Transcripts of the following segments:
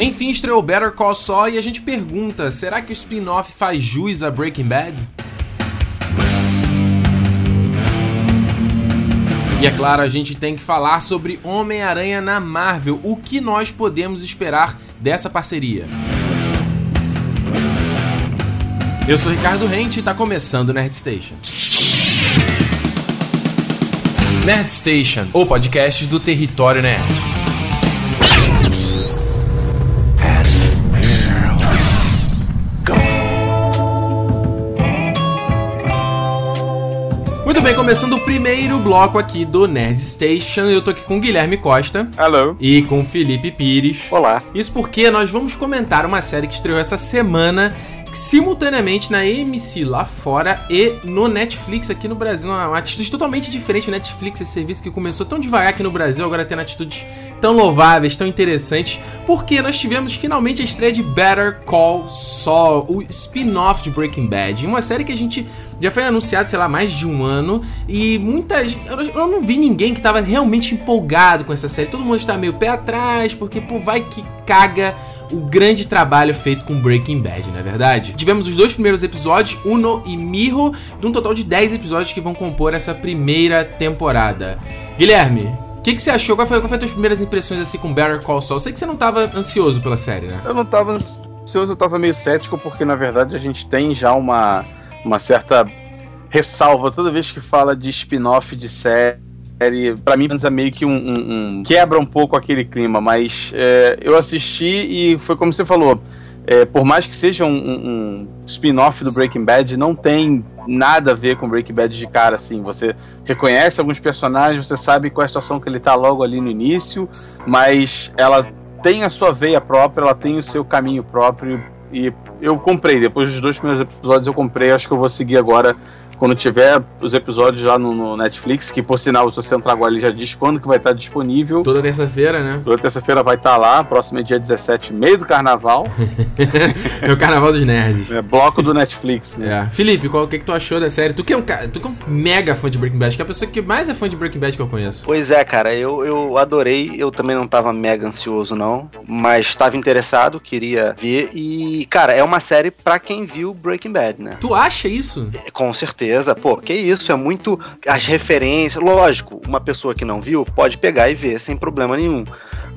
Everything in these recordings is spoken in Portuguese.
Enfim, estreou Better Call Saul e a gente pergunta: será que o spin-off faz jus a Breaking Bad? E é claro, a gente tem que falar sobre Homem-Aranha na Marvel. O que nós podemos esperar dessa parceria? Eu sou Ricardo Rente e está começando o Nerd Station. Nerd Station, o podcast do Território Nerd. Muito bem, começando o primeiro bloco aqui do Nerd Station, eu tô aqui com o Guilherme Costa. Hello. E com o Felipe Pires. Olá. Isso porque nós vamos comentar uma série que estreou essa semana simultaneamente na MC lá fora e no Netflix aqui no Brasil. Uma, uma atitude totalmente diferente. O Netflix, esse serviço que começou tão devagar aqui no Brasil, agora tendo atitudes tão louváveis, tão interessantes, porque nós tivemos finalmente a estreia de Better Call Saul, o spin-off de Breaking Bad, uma série que a gente já foi anunciado, sei lá, mais de um ano e muitas eu não vi ninguém que tava realmente empolgado com essa série. Todo mundo está meio pé atrás, porque pô, vai que caga o grande trabalho feito com Breaking Bad, não é verdade? Tivemos os dois primeiros episódios, Uno e Mirro, de um total de 10 episódios que vão compor essa primeira temporada. Guilherme, o que, que, você achou? Qual foi, qual foi as tuas primeiras impressões assim com Better Call Saul? Eu sei que você não estava ansioso pela série, né? Eu não estava ansioso, eu estava meio cético, porque na verdade a gente tem já uma, uma certa ressalva toda vez que fala de spin-off de série pra mim, é meio que um, um, um, quebra um pouco aquele clima, mas é, eu assisti e foi como você falou. É, por mais que seja um, um spin-off do Breaking Bad, não tem nada a ver com Breaking Bad de cara, assim. Você reconhece alguns personagens, você sabe qual é a situação que ele tá logo ali no início, mas ela tem a sua veia própria, ela tem o seu caminho próprio. E eu comprei, depois dos dois primeiros episódios eu comprei, acho que eu vou seguir agora quando tiver os episódios lá no, no, Netflix, que por sinal, se você entrar agora, ele já diz quando que vai estar disponível. Toda terça-feira, né? Toda terça-feira vai estar lá, próximo é dia 17, meio do carnaval. é o carnaval dos nerds. É bloco do Netflix, né? É. Felipe, qual, o que, que tu achou da série? Tu que, é um, tu que é um mega fã de Breaking Bad, que é a pessoa que mais é fã de Breaking Bad que eu conheço. Pois é, cara, eu, eu adorei, eu também não tava mega ansioso, não, mas estava interessado, queria ver, e, cara, é uma série pra quem viu Breaking Bad, né? Tu acha isso? Com certeza certeza. Pô, que isso, é muito. As referências. Lógico, uma pessoa que não viu pode pegar e ver sem problema nenhum.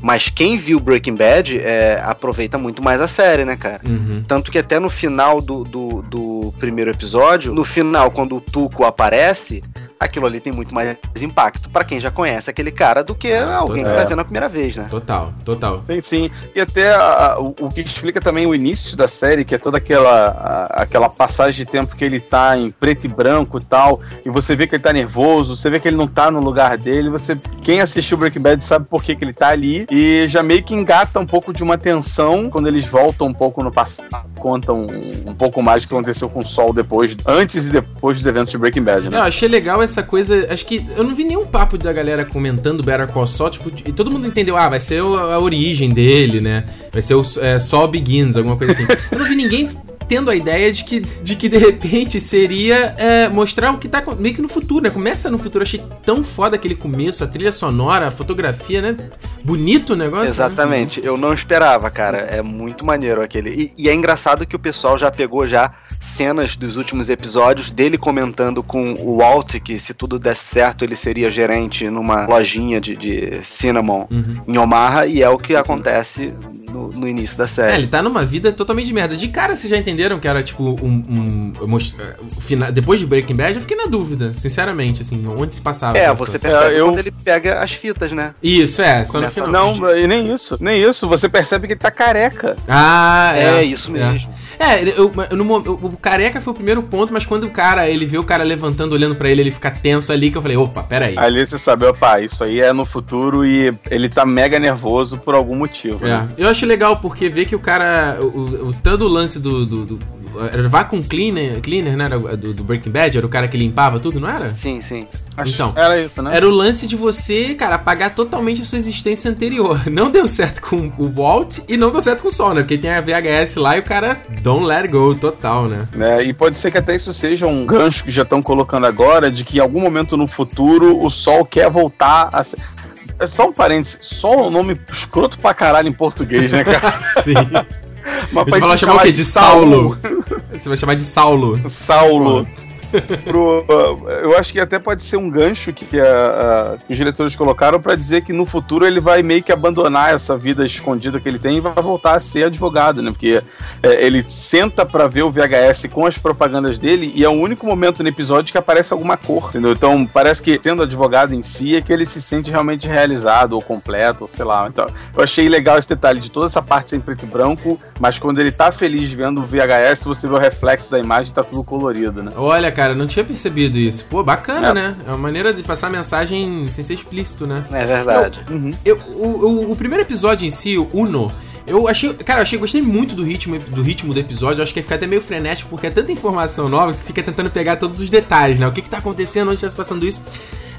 Mas quem viu Breaking Bad é, aproveita muito mais a série, né, cara? Uhum. Tanto que até no final do, do, do, primeiro episódio, no final, quando o Tuco aparece, aquilo ali tem muito mais impacto para quem já conhece aquele cara do que ah, alguém que tá vendo a primeira vez, né? Total, total. Sim, sim. E até a, o, o, que explica também o início da série, que é toda aquela, a, aquela passagem de tempo que ele tá em preto e branco e tal, e você vê que ele tá nervoso, você vê que ele não tá no lugar dele, você quem assistiu Breaking Bad sabe por que, que ele tá ali, e já meio que engata um pouco de uma tensão quando eles voltam um pouco no passado, contam um, um pouco mais do que aconteceu com o Sol depois, antes e depois dos eventos de Breaking Bad, né? Eu achei legal essa coisa, acho que eu não vi nenhum papo da galera comentando Better Call Saul, tipo, e todo mundo entendeu, ah, vai ser a origem dele, né? Vai ser o é, Saul Begins, alguma coisa assim. Eu não vi ninguém tendo a ideia de que, de que de repente seria é, mostrar o que tá meio que no futuro, né? Começa no futuro, achei tão foda aquele começo, a trilha sonora, a fotografia, né? Bonito o negócio. Né? Exatamente, né? eu não esperava, cara. É muito maneiro aquele. E, e é engraçado que o pessoal já pegou já cenas dos últimos episódios dele comentando com o Walt que se tudo desse certo ele seria gerente numa lojinha de, de cinnamon uhum. em Omaha e é o que acontece no, no, início da série. É, ele tá numa vida totalmente de merda. De cara, vocês já entenderam que era tipo um. um, um depois de Breaking Bad, eu fiquei na dúvida, sinceramente, assim, onde se passava. É, você percebe é, eu... quando ele pega as fitas, né? Isso, é, só no final. Não, e nem isso, nem isso. Você percebe que ele tá careca. Ah, é. É, isso é. mesmo. É, eu, no, o careca foi o primeiro ponto, mas quando o cara, ele vê o cara levantando, olhando para ele, ele fica tenso ali, que eu falei, opa, peraí. Ali você sabe, opa, isso aí é no futuro e ele tá mega nervoso por algum motivo. É. Né? Eu acho legal porque vê que o cara, o, o, o todo o lance do, do, do era Vacuum Cleaner, cleaner né? Do, do, Breaking Bad, era o cara que limpava tudo, não era? Sim, sim. Então, era isso, né? Era o lance de você, cara, apagar totalmente a sua existência anterior. Não deu certo com o Walt e não deu certo com o Sol, né? Porque tem a VHS lá e o cara don't let go total, né? É, e pode ser que até isso seja um gancho que já estão colocando agora de que em algum momento no futuro o Sol quer voltar a ser é só um parênteses, só um nome escroto pra caralho em português, né, cara? Sim. Mas Você vai chamar o quê? De Saulo. Você vai chamar de Saulo. Saulo. Pro, eu acho que até pode ser um gancho que, que, a, a, que os diretores colocaram para dizer que no futuro ele vai meio que abandonar essa vida escondida que ele tem e vai voltar a ser advogado, né? Porque é, ele senta para ver o VHS com as propagandas dele e é o único momento no episódio que aparece alguma cor, entendeu? Então parece que sendo advogado em si é que ele se sente realmente realizado ou completo, ou sei lá. Então eu achei legal esse detalhe de toda essa parte sem preto e branco, mas quando ele tá feliz vendo o VHS, você vê o reflexo da imagem, tá tudo colorido, né? Olha, cara cara, não tinha percebido isso. Pô, bacana, é. né? É uma maneira de passar mensagem sem ser explícito, né? É verdade. Eu, uhum. eu, o, o, primeiro episódio em si, o Uno, eu achei. Cara, eu achei, gostei muito do ritmo, do ritmo do episódio. Eu acho que ia ficar até meio frenético, porque é tanta informação nova que tu fica tentando pegar todos os detalhes, né? O que que tá acontecendo, onde tá se passando isso.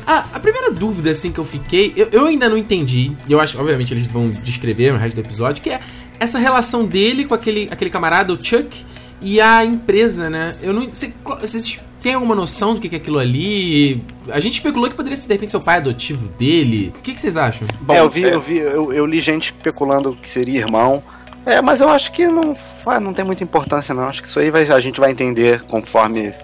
Ah, a primeira dúvida, assim, que eu fiquei, eu, eu ainda não entendi, eu acho, obviamente, eles vão descrever no resto do episódio, que é essa relação dele com aquele, aquele camarada, o Chuck, e a empresa, né? Eu não. Vocês têm alguma noção do que é aquilo ali? A gente especulou que poderia ser, de repente, seu pai adotivo dele. O que, que vocês acham? Bom, é, eu vi, é... eu vi, eu, eu, li gente especulando que seria irmão. É, mas eu acho que não, não tem muita importância, não. Acho que isso aí vai, a gente vai entender conforme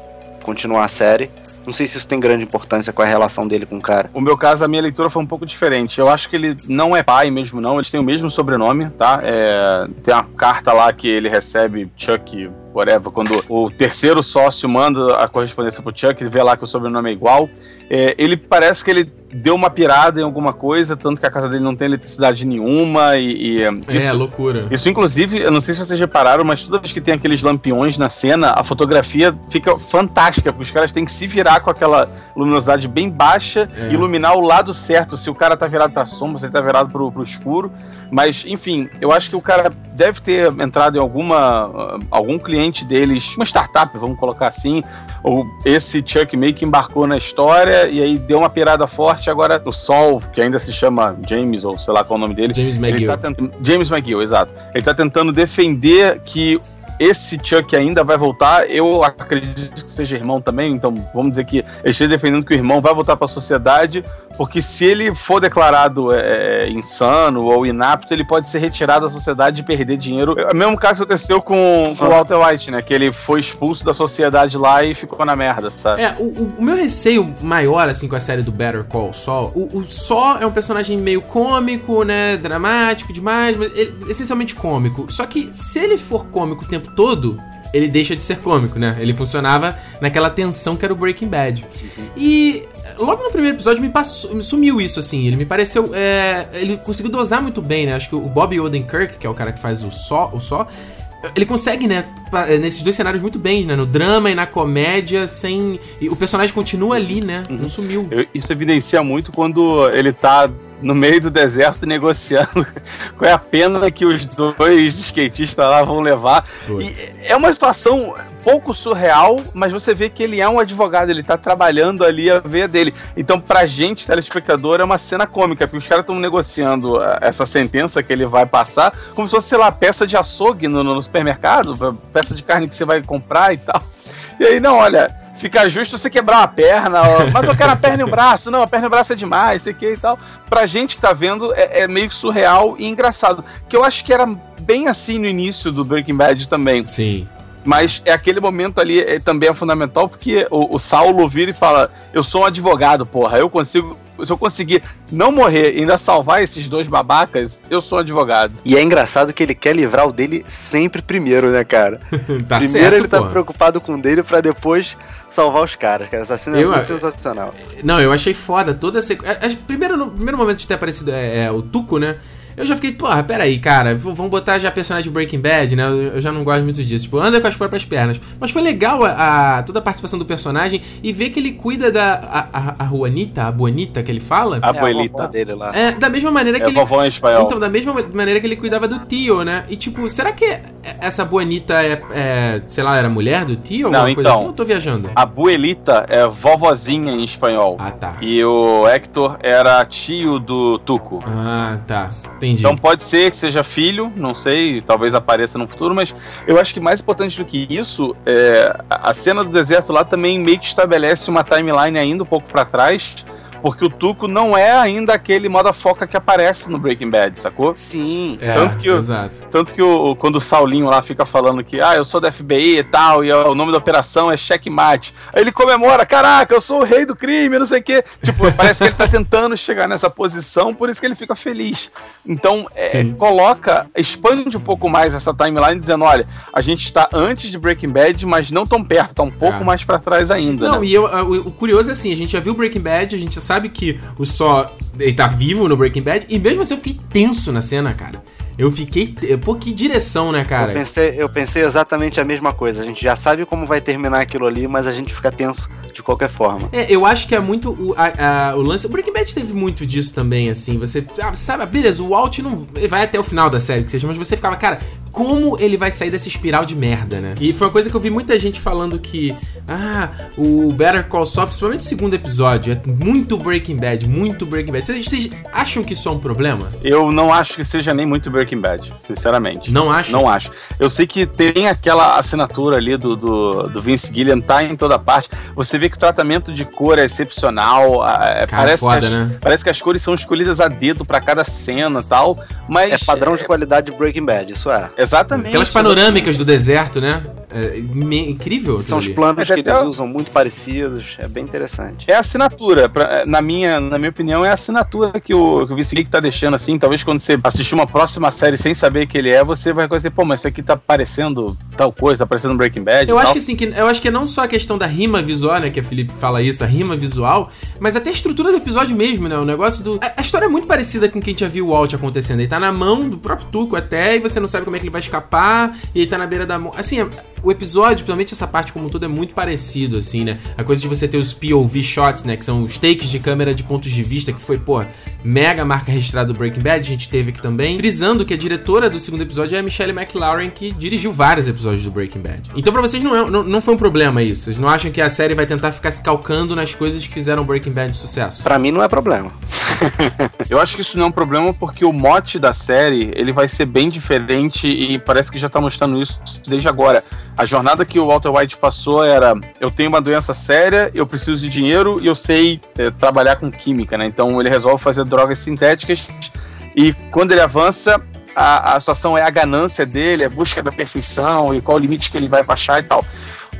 continuar a série. Não sei se isso tem grande importância com a relação dele com o cara. O meu caso, a minha leitura foi um pouco diferente. Eu acho que ele não é pai mesmo, não. Eles têm o mesmo sobrenome, tá? É, tem uma carta lá que ele recebe, Chuck whatever, quando o terceiro sócio manda a correspondência pro Chuck, ele vê lá que o sobrenome é igual. É, ele parece que ele deu uma pirada em alguma coisa, tanto que a casa dele não tem eletricidade nenhuma e. e é, isso, loucura. Isso, inclusive, eu não sei se vocês repararam, mas toda vez que tem aqueles lampiões na cena, a fotografia fica fantástica, porque os caras têm que se virar com aquela luminosidade bem baixa é. e iluminar o lado certo, se o cara tá virado pra sombra, se ele tá virado pro, pro escuro. Mas, enfim, eu acho que o cara deve ter entrado em alguma. algum cliente deles, uma startup, vamos colocar assim, ou esse Chuck meio que embarcou na história e aí deu uma pirada forte. Agora o Sol, que ainda se chama James, ou sei lá qual é o nome dele. James McGill. Tá. James McGill, exato. Ele tá tentando defender que esse Chuck ainda vai voltar. Eu acredito que seja irmão também, então vamos dizer que ele esteja defendendo que o irmão vai voltar para a sociedade, porque se ele for declarado é, é, insano ou inapto, ele pode ser retirado da sociedade e perder dinheiro. É o mesmo caso que aconteceu com, com o Walter White, né? Que ele foi expulso da sociedade lá e ficou na merda, sabe? É, o, o meu receio maior, assim, com a série do Better Call Saul, o, o Saul é um personagem meio cômico, né? Dramático demais, mas ele, essencialmente cômico. Só que se ele for cômico o tempo tempo todo, ele deixa de ser cômico, né? Ele funcionava naquela tensão que era o Breaking Bad. E logo no primeiro episódio me, passou, me sumiu isso, assim. Ele me pareceu. É, ele conseguiu dosar muito bem, né? Acho que o Bob Odenkirk, que é o cara que faz o só, o só ele consegue, né, nesses dois cenários muito bem, né? No drama e na comédia, sem. E o personagem continua ali, né? Não uhum. sumiu. Isso evidencia muito quando ele tá no meio do deserto negociando qual é a pena que os dois skatistas lá vão levar. é uma situação pouco surreal, mas você vê que ele é um advogado, ele tá trabalhando ali a veia dele. Então, pra gente, telespectador, é uma cena cômica, porque os caras estão negociando eh, essa sentença que ele vai passar, como se fosse, sei lá, peça de açougue no, no supermercado, peça de carne que você vai comprar e tal. E aí, não, olha, fica justo você quebrar uma perna, ó, mas eu quero a perna e o braço, não, a perna e o braço é demais, sei que e tal. Pra gente que tá vendo, é, é, meio surreal e engraçado. Que eu acho que era bem assim no início do Breaking Bad também. Sim. Mas é aquele momento ali é, também é fundamental, porque o, o Saulo vira e fala: Eu sou um advogado, porra, eu consigo se eu conseguir não morrer e ainda salvar esses dois babacas, eu sou advogado. E é engraçado que ele quer livrar o dele sempre primeiro, né, cara? tá primeiro certo, ele tá preocupado com o dele para depois salvar os caras, cara. Essa cena é eu, é muito sensacional. Não, eu achei foda toda a sequência. Primeiro, no primeiro momento de ter aparecido é, é, o Tuco, né? Eu já fiquei, porra, peraí, cara, vamos botar já personagem Breaking Bad, né? Eu já não gosto muito disso. Tipo, anda com as próprias pernas. Mas foi legal a, a toda a participação do personagem e ver que ele cuida da. A, a, a Juanita, a Bonita que ele fala. A Bonita é, dele lá. É, da mesma maneira é que ele. Vovó em espanhol. Então, da mesma maneira que ele cuidava do tio, né? E tipo, será que essa Bonita é, é sei lá, era mulher do tio? Não, então. Assim, eu tô viajando? A Buelita é vovozinha em espanhol. Ah, tá. E o Hector era tio do Tuco. Ah, tá. Entendi. Então pode ser que seja filho, não sei, talvez apareça no futuro, mas eu acho que mais importante do que isso, é, a cena do deserto lá também meio que estabelece uma timeline ainda um pouco para trás, Porque o Tuco não é ainda aquele moda foca que aparece no Breaking Bad, sacou? Sim. É, Tanto que o- exato. Tanto que o, quando o Saulinho lá fica falando que, ah, eu sou da FBI e tal, e o nome da operação é checkmate. Aí ele comemora, caraca, eu sou o rei do crime, não sei o quê. Tipo, parece que ele tá tentando chegar nessa posição, por isso que ele fica feliz. Então, é, coloca, expande um pouco mais essa timeline, dizendo, olha, a gente está antes de Breaking Bad, mas não tão perto, tá um pouco É. mais pra trás ainda, Não, né? e eu, o, o curioso é assim, a gente já viu Breaking Bad, a gente já sabe que o Só ele tá vivo no Breaking Bad, e mesmo assim eu fiquei tenso na cena, cara. Eu fiquei. Pô, que direção, né, Eu cara? pensei, eu pensei exatamente a mesma coisa. A gente já sabe como vai terminar aquilo ali, mas a gente fica tenso de qualquer forma. É, eu acho que é muito o, a- a- o lance. O Breaking Bad teve muito disso também, assim. Você ah, sabe, beleza, o Walt não ele vai até o final da série, que seja, mas você ficava, cara, como ele vai sair dessa espiral de merda, né? E foi uma coisa que eu vi muita gente falando que, ah, o Better Call Saul, principalmente o segundo episódio, é muito Breaking Bad, muito Breaking Bad. Vocês, vocês acham que isso é um problema? Eu não acho que seja nem muito Breaking Bad, sinceramente. Não acham? Não acho. Eu sei que tem aquela assinatura ali do, do, do Vince Gilliam, tá em toda parte. Você vê que o tratamento de cor é excepcional. é, Cara, parece, foda, que as, né? parece que as cores são escolhidas a dedo pra cada cena e tal. Mas. É padrão de qualidade de Breaking Bad, isso é. Exatamente. Aquelas panorâmicas do deserto, né? É, incrível. São os ali. planos Mas que eles usam muito parecidos, é bem interessante. É a assinatura, pra- na, minha, na minha opinião, é a assinatura que o, que o Vince Gilliam tá deixando assim. Talvez quando você assistir uma próxima série sem saber que ele é, você vai conhecer, pô, mas isso aqui tá parecendo tal coisa, tá parecendo Breaking Bad. Eu acho que assim, que, eu acho que é não só a questão da rima visual, né? Que a Felipe fala isso, a rima visual, mas até a estrutura do episódio mesmo, né? O negócio do. A, a história é muito parecida com quem já viu o Walt acontecendo. Ele tá na mão do próprio Tuco até, e você não sabe como é que ele vai escapar, e ele tá na beira da mão. Assim, é- o episódio, principalmente essa parte como um todo, é muito parecido, assim, né? A coisa de você ter os POV shots, né? Que são os takes de câmera de pontos de vista, que foi, pô, mega marca registrada do Breaking Bad, a gente teve aqui também. Frisando que a diretora do segundo episódio é a Michelle McLaren, que dirigiu vários episódios do Breaking Bad. Então pra vocês não, é, não, não foi um problema isso? Vocês não acham que a série vai tentar ficar se calcando nas coisas que fizeram Breaking Bad de sucesso? Pra mim não é problema. Eu acho que isso não é um problema porque o mote da série ele vai ser bem diferente e parece que já tá mostrando isso desde agora. A jornada que o Walter White passou era: eu tenho uma doença séria, eu preciso de dinheiro e eu sei eh, trabalhar com química, né? Então ele resolve fazer drogas sintéticas e quando ele avança. A, a situação é a ganância dele, a busca da perfeição e qual o limite que ele vai baixar e tal.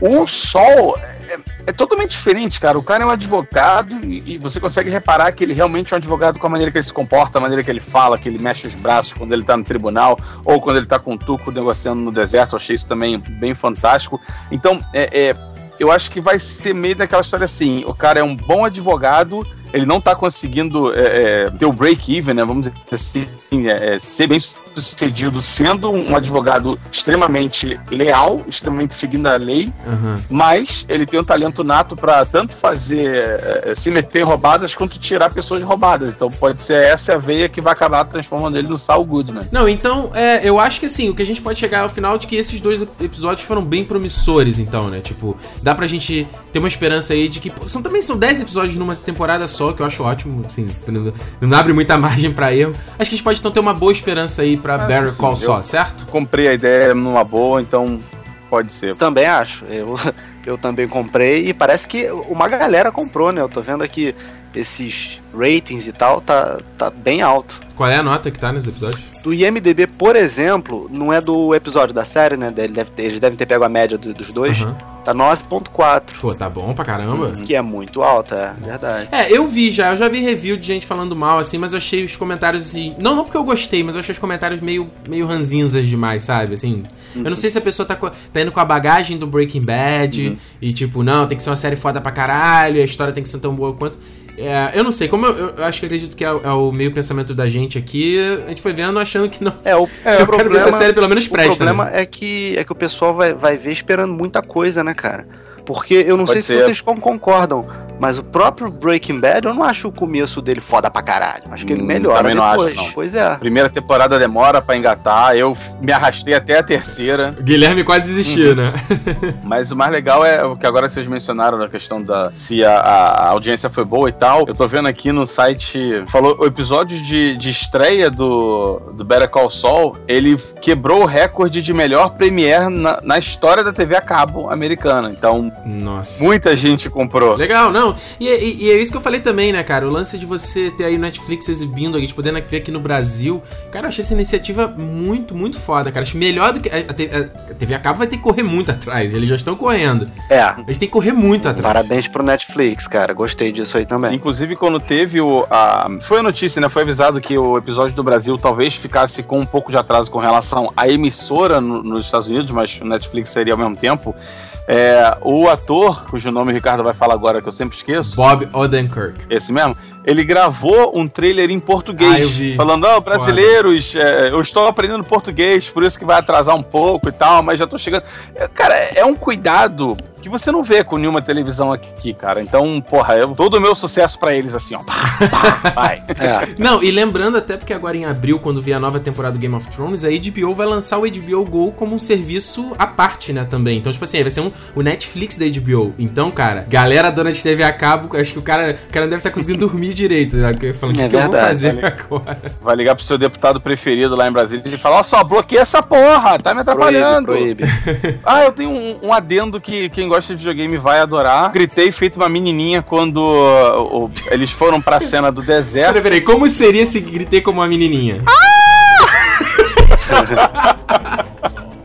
O Sol é, é totalmente diferente, cara. O cara é um advogado e, e você consegue reparar que ele realmente é um advogado com a maneira que ele se comporta, a maneira que ele fala, que ele mexe os braços quando ele tá no tribunal ou quando ele tá com o Tuco negociando no deserto. Eu achei isso também bem fantástico. Então, é, é, eu acho que vai ser meio daquela história assim: o cara é um bom advogado. Ele não tá conseguindo é, é, ter o break-even, né? Vamos dizer assim, é, é, ser bem sucedido sendo um advogado extremamente leal, extremamente seguindo a lei, Aham. mas ele tem um talento nato para tanto fazer eh, se meter roubadas quanto tirar pessoas roubadas. Então pode ser essa a veia que vai acabar transformando ele no Saul Goodman. Não, então, é, eu acho que assim, o que a gente pode chegar ao final é de que esses dois episódios foram bem promissores, então, né? Tipo, dá pra gente ter uma esperança aí de que. São, também são 10 episódios numa temporada só, que eu acho ótimo, assim, não, não abre muita margem pra erro. Acho que a gente pode então ter uma boa esperança aí pra Acho Better sim, Call Saul, certo? Comprei a ideia numa boa, então pode ser. Também acho. Eu, eu também comprei e parece que uma galera comprou, né? Eu tô vendo aqui esses ratings e tal, tá, tá bem alto. Qual é a nota que tá nos episódios? Do IMDB, por exemplo, não é do episódio da série, né? Ele deve ter- eles devem ter pego a média do- dos dois. Aham. Tá 9.4, Pô, tá bom pra caramba. que é muito alta, é verdade. É, eu vi já, eu já vi review de gente falando mal, assim, mas eu achei os comentários assim. Não, não porque eu gostei, mas eu achei os comentários meio, meio ranzinzas demais, sabe? Assim. Eu não sei se a pessoa tá, tá indo com a bagagem do Breaking Bad e, tipo, não, tem que ser uma série foda pra caralho, e a história tem que ser tão boa quanto. É, eu não sei, como eu, eu- eu acho que acredito que é, o- é o meio pensamento da gente aqui, a gente foi vendo achando que não. É, o, eu quero ver se a série pelo menos o presta. problema né? é que é que o pessoal vai, vai ver esperando muita coisa, né, cara? Porque eu não Pode sei ser. se vocês con- concordam, mas o próprio Breaking Bad, eu não acho o começo dele foda pra caralho. Acho que ele Hum, melhora também não acho, depois. não. Pois é. Primeira temporada demora pra engatar, eu me arrastei até a terceira. O Guilherme quase desistiu, né? Mas o mais legal é o que agora vocês mencionaram na questão da se a, a audiência foi boa e tal. Eu tô vendo aqui no site, falou o episódio de, de estreia do, do Better Call Saul, ele quebrou o recorde de melhor premiere na, na história da TV a cabo americana. Então, Nossa. muita gente comprou. Legal, não, Não, e, e, e, é isso que eu falei também, né, cara? O lance de você ter aí o Netflix exibindo, a gente podendo ver aqui no Brasil. Cara, eu achei essa iniciativa muito, muito foda, cara. Acho melhor do que. A, a, a TV a cabo vai ter que correr muito atrás. Eles já estão correndo. É. Eles têm que correr muito atrás. Parabéns pro Netflix, cara. Gostei disso aí também. Inclusive, quando teve o. A, foi a notícia, né? Foi avisado que o episódio do Brasil talvez ficasse com um pouco de atraso com relação à emissora no, nos Estados Unidos, mas o Netflix seria ao mesmo tempo. É, o ator, cujo nome o Ricardo vai falar agora que eu sempre esqueço. Bob Odenkirk. Esse mesmo. Ele gravou um trailer em português. Ah, falando, ó, oh, brasileiros, é, eu estou aprendendo português, por isso que vai atrasar um pouco e tal, mas já estou chegando. É, cara, é um cuidado que você não vê com nenhuma televisão aqui, cara. Então, porra, eu, todo o meu sucesso para eles, assim, ó. Pá, pá, vai. É. Não, e lembrando até porque agora em abril, quando vier a nova temporada do Game of Thrones, a HBO vai lançar o HBO Go como um serviço à parte, né, também. Então, tipo assim, vai ser um, o Netflix da HBO. Então, cara, galera dona de TV a cabo, acho que o cara, o cara não deve estar tá conseguindo dormir direito. Né? Falando, é que verdade. Eu vou fazer agora? Vai ligar pro seu deputado preferido lá em Brasília e falar, ó só, bloqueia essa porra, tá me atrapalhando. Proíbe, proíbe. ah, eu tenho um, um adendo que quem gosta de videogame vai vai adorar. Gritei feito uma menininha quando uh, uh, eles foram pra cena do deserto. Peraí, peraí, como seria se gritei como uma menininha? Ah!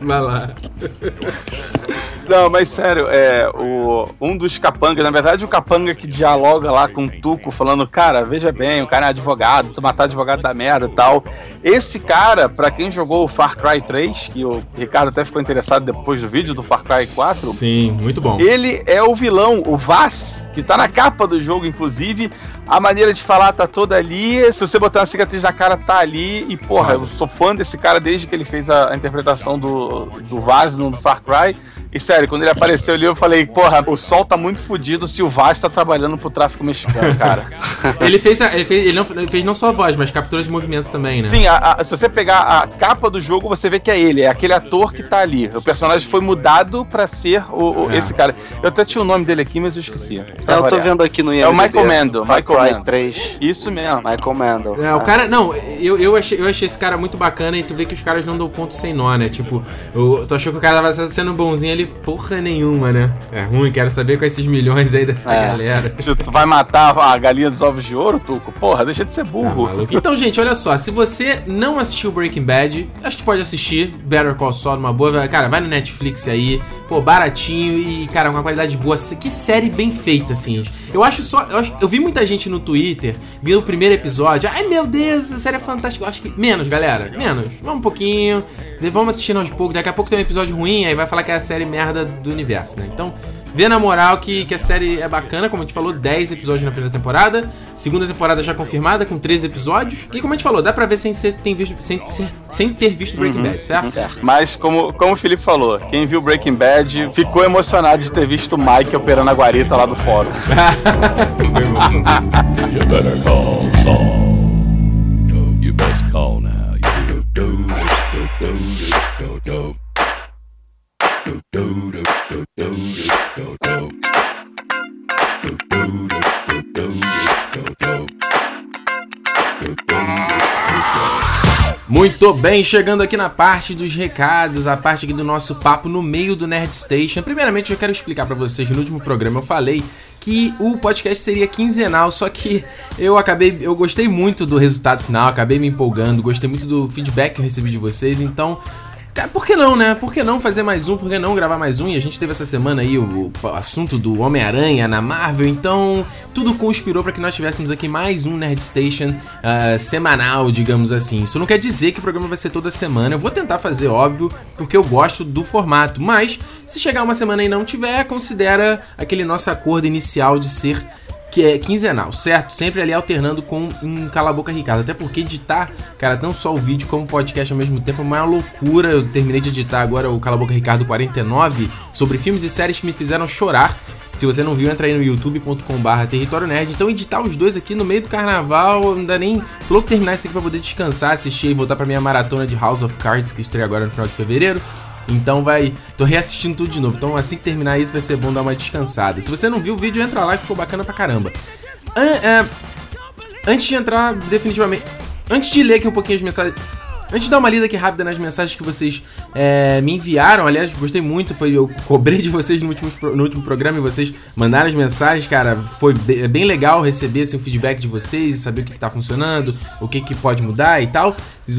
vai lá. Não, mas sério, é, o, um dos capangas, na verdade, o capanga que dialoga lá com o Tuco, falando, cara, veja bem, o cara é advogado, tu matar advogado da merda e tal. Esse cara, para quem jogou o Far Cry 3, que o Ricardo até ficou interessado depois do vídeo do Far Cry 4. Sim, muito bom. Ele é o vilão, o Vaz, que tá na capa do jogo, inclusive. A maneira de falar tá toda ali. Se você botar uma cicatriz na cara, tá ali. E, porra, eu sou fã desse cara desde que ele fez a, a interpretação do, do Vaz no Far Cry. E sério, quando ele apareceu ali, eu falei, porra, o sol tá muito fodido se o Vaz tá trabalhando pro tráfico mexicano, cara. ele fez, ele fez, ele não, ele fez não só a voz, mas captura de movimento também, né? Sim, a, a, se você pegar a capa do jogo, você vê que é ele, é aquele ator que tá ali. O personagem foi mudado pra ser o, o é. esse cara. Eu até tinha o nome dele aqui, mas eu esqueci. É, eu tô vendo aqui no IMDb. É o Michael Mando. Michael Mando. 3. Isso mesmo. Michael Mando. É, o cara, não, eu, eu, achei, eu achei esse cara muito bacana e tu vê que os caras não dão ponto sem nó, né? Tipo, eu, tu achou que o cara tava sendo bonzinho ali, porra nenhuma né? É ruim, quero saber com esses milhões aí dessa é. galera. Tu vai matar a galinha dos ovos de ouro, Tuco? Porra, deixa de ser burro. Tá então, gente, olha só. Se você não assistiu Breaking Bad, acho que pode assistir. Better Call Saul, uma boa. Cara, vai no Netflix aí. Pô, baratinho e, cara, com uma qualidade boa. Que série bem feita, assim. Eu acho só. Eu, acho, eu vi muita gente no Twitter vendo o primeiro episódio. Ai, meu Deus, essa série é fantástica. Eu acho que. Menos, galera. Menos. Vamos um pouquinho. Vamos assistindo aos poucos. Daqui a pouco tem um episódio ruim, aí vai falar que é a série merda do universo, né? Então, vê na moral que, que a série é bacana, como a gente falou, 10 episódios na primeira temporada. Segunda temporada já confirmada, com 13 episódios. E como a gente falou, dá pra ver sem, ser, tem visto, sem, ser, sem ter visto Breaking uhum, Bad, certo? certo? Mas, como, como o Felipe falou, quem viu Breaking Bad ficou emocionado de ter visto o Mike operando a guarita lá do fórum. You better call Saul. Muito bem, chegando aqui na parte dos recados, a parte aqui do nosso papo no meio do Nerd Station. Primeiramente, eu quero explicar para vocês, no último programa eu falei que o podcast seria quinzenal, só que eu acabei, eu gostei muito do resultado final, acabei me empolgando, gostei muito do feedback que eu recebi de vocês, então por que não, né? Por que não fazer mais um? Por que não gravar mais um? E a gente teve essa semana aí o, o assunto do Homem-Aranha na Marvel, então tudo conspirou para que nós tivéssemos aqui mais um Nerd Station uh, semanal, digamos assim. Isso não quer dizer que o programa vai ser toda semana, eu vou tentar fazer, óbvio, porque eu gosto do formato, mas se chegar uma semana e não tiver, considera aquele nosso acordo inicial de ser que é quinzenal, certo? Sempre ali alternando com um Cala Boca Ricardo. Até porque editar, cara, não só o vídeo como o podcast ao mesmo tempo é uma loucura. Eu terminei de editar agora o Cala Boca Ricardo 49 sobre filmes e séries que me fizeram chorar. Se você não viu, entra aí no youtube.com/barra Território Nerd. Então, editar os dois aqui no meio do carnaval, não dá nem. Tô louco terminar isso aqui pra poder descansar, assistir e voltar pra minha maratona de House of Cards que estreia agora no final de fevereiro. Então vai. Tô reassistindo tudo de novo. Então assim que terminar isso vai ser bom dar uma descansada. Se você não viu o vídeo, entra lá que ficou bacana pra caramba. é, antes de entrar, definitivamente. Antes de ler aqui um pouquinho as mensagens. Antes de dar uma lida aqui rápida nas mensagens que vocês é, me enviaram, aliás, gostei muito, foi eu cobrei de vocês no último, no último programa e vocês mandaram as mensagens, cara, foi bem, é bem legal receber assim, o feedback de vocês, saber o que, que tá funcionando, o que, que pode mudar e tal.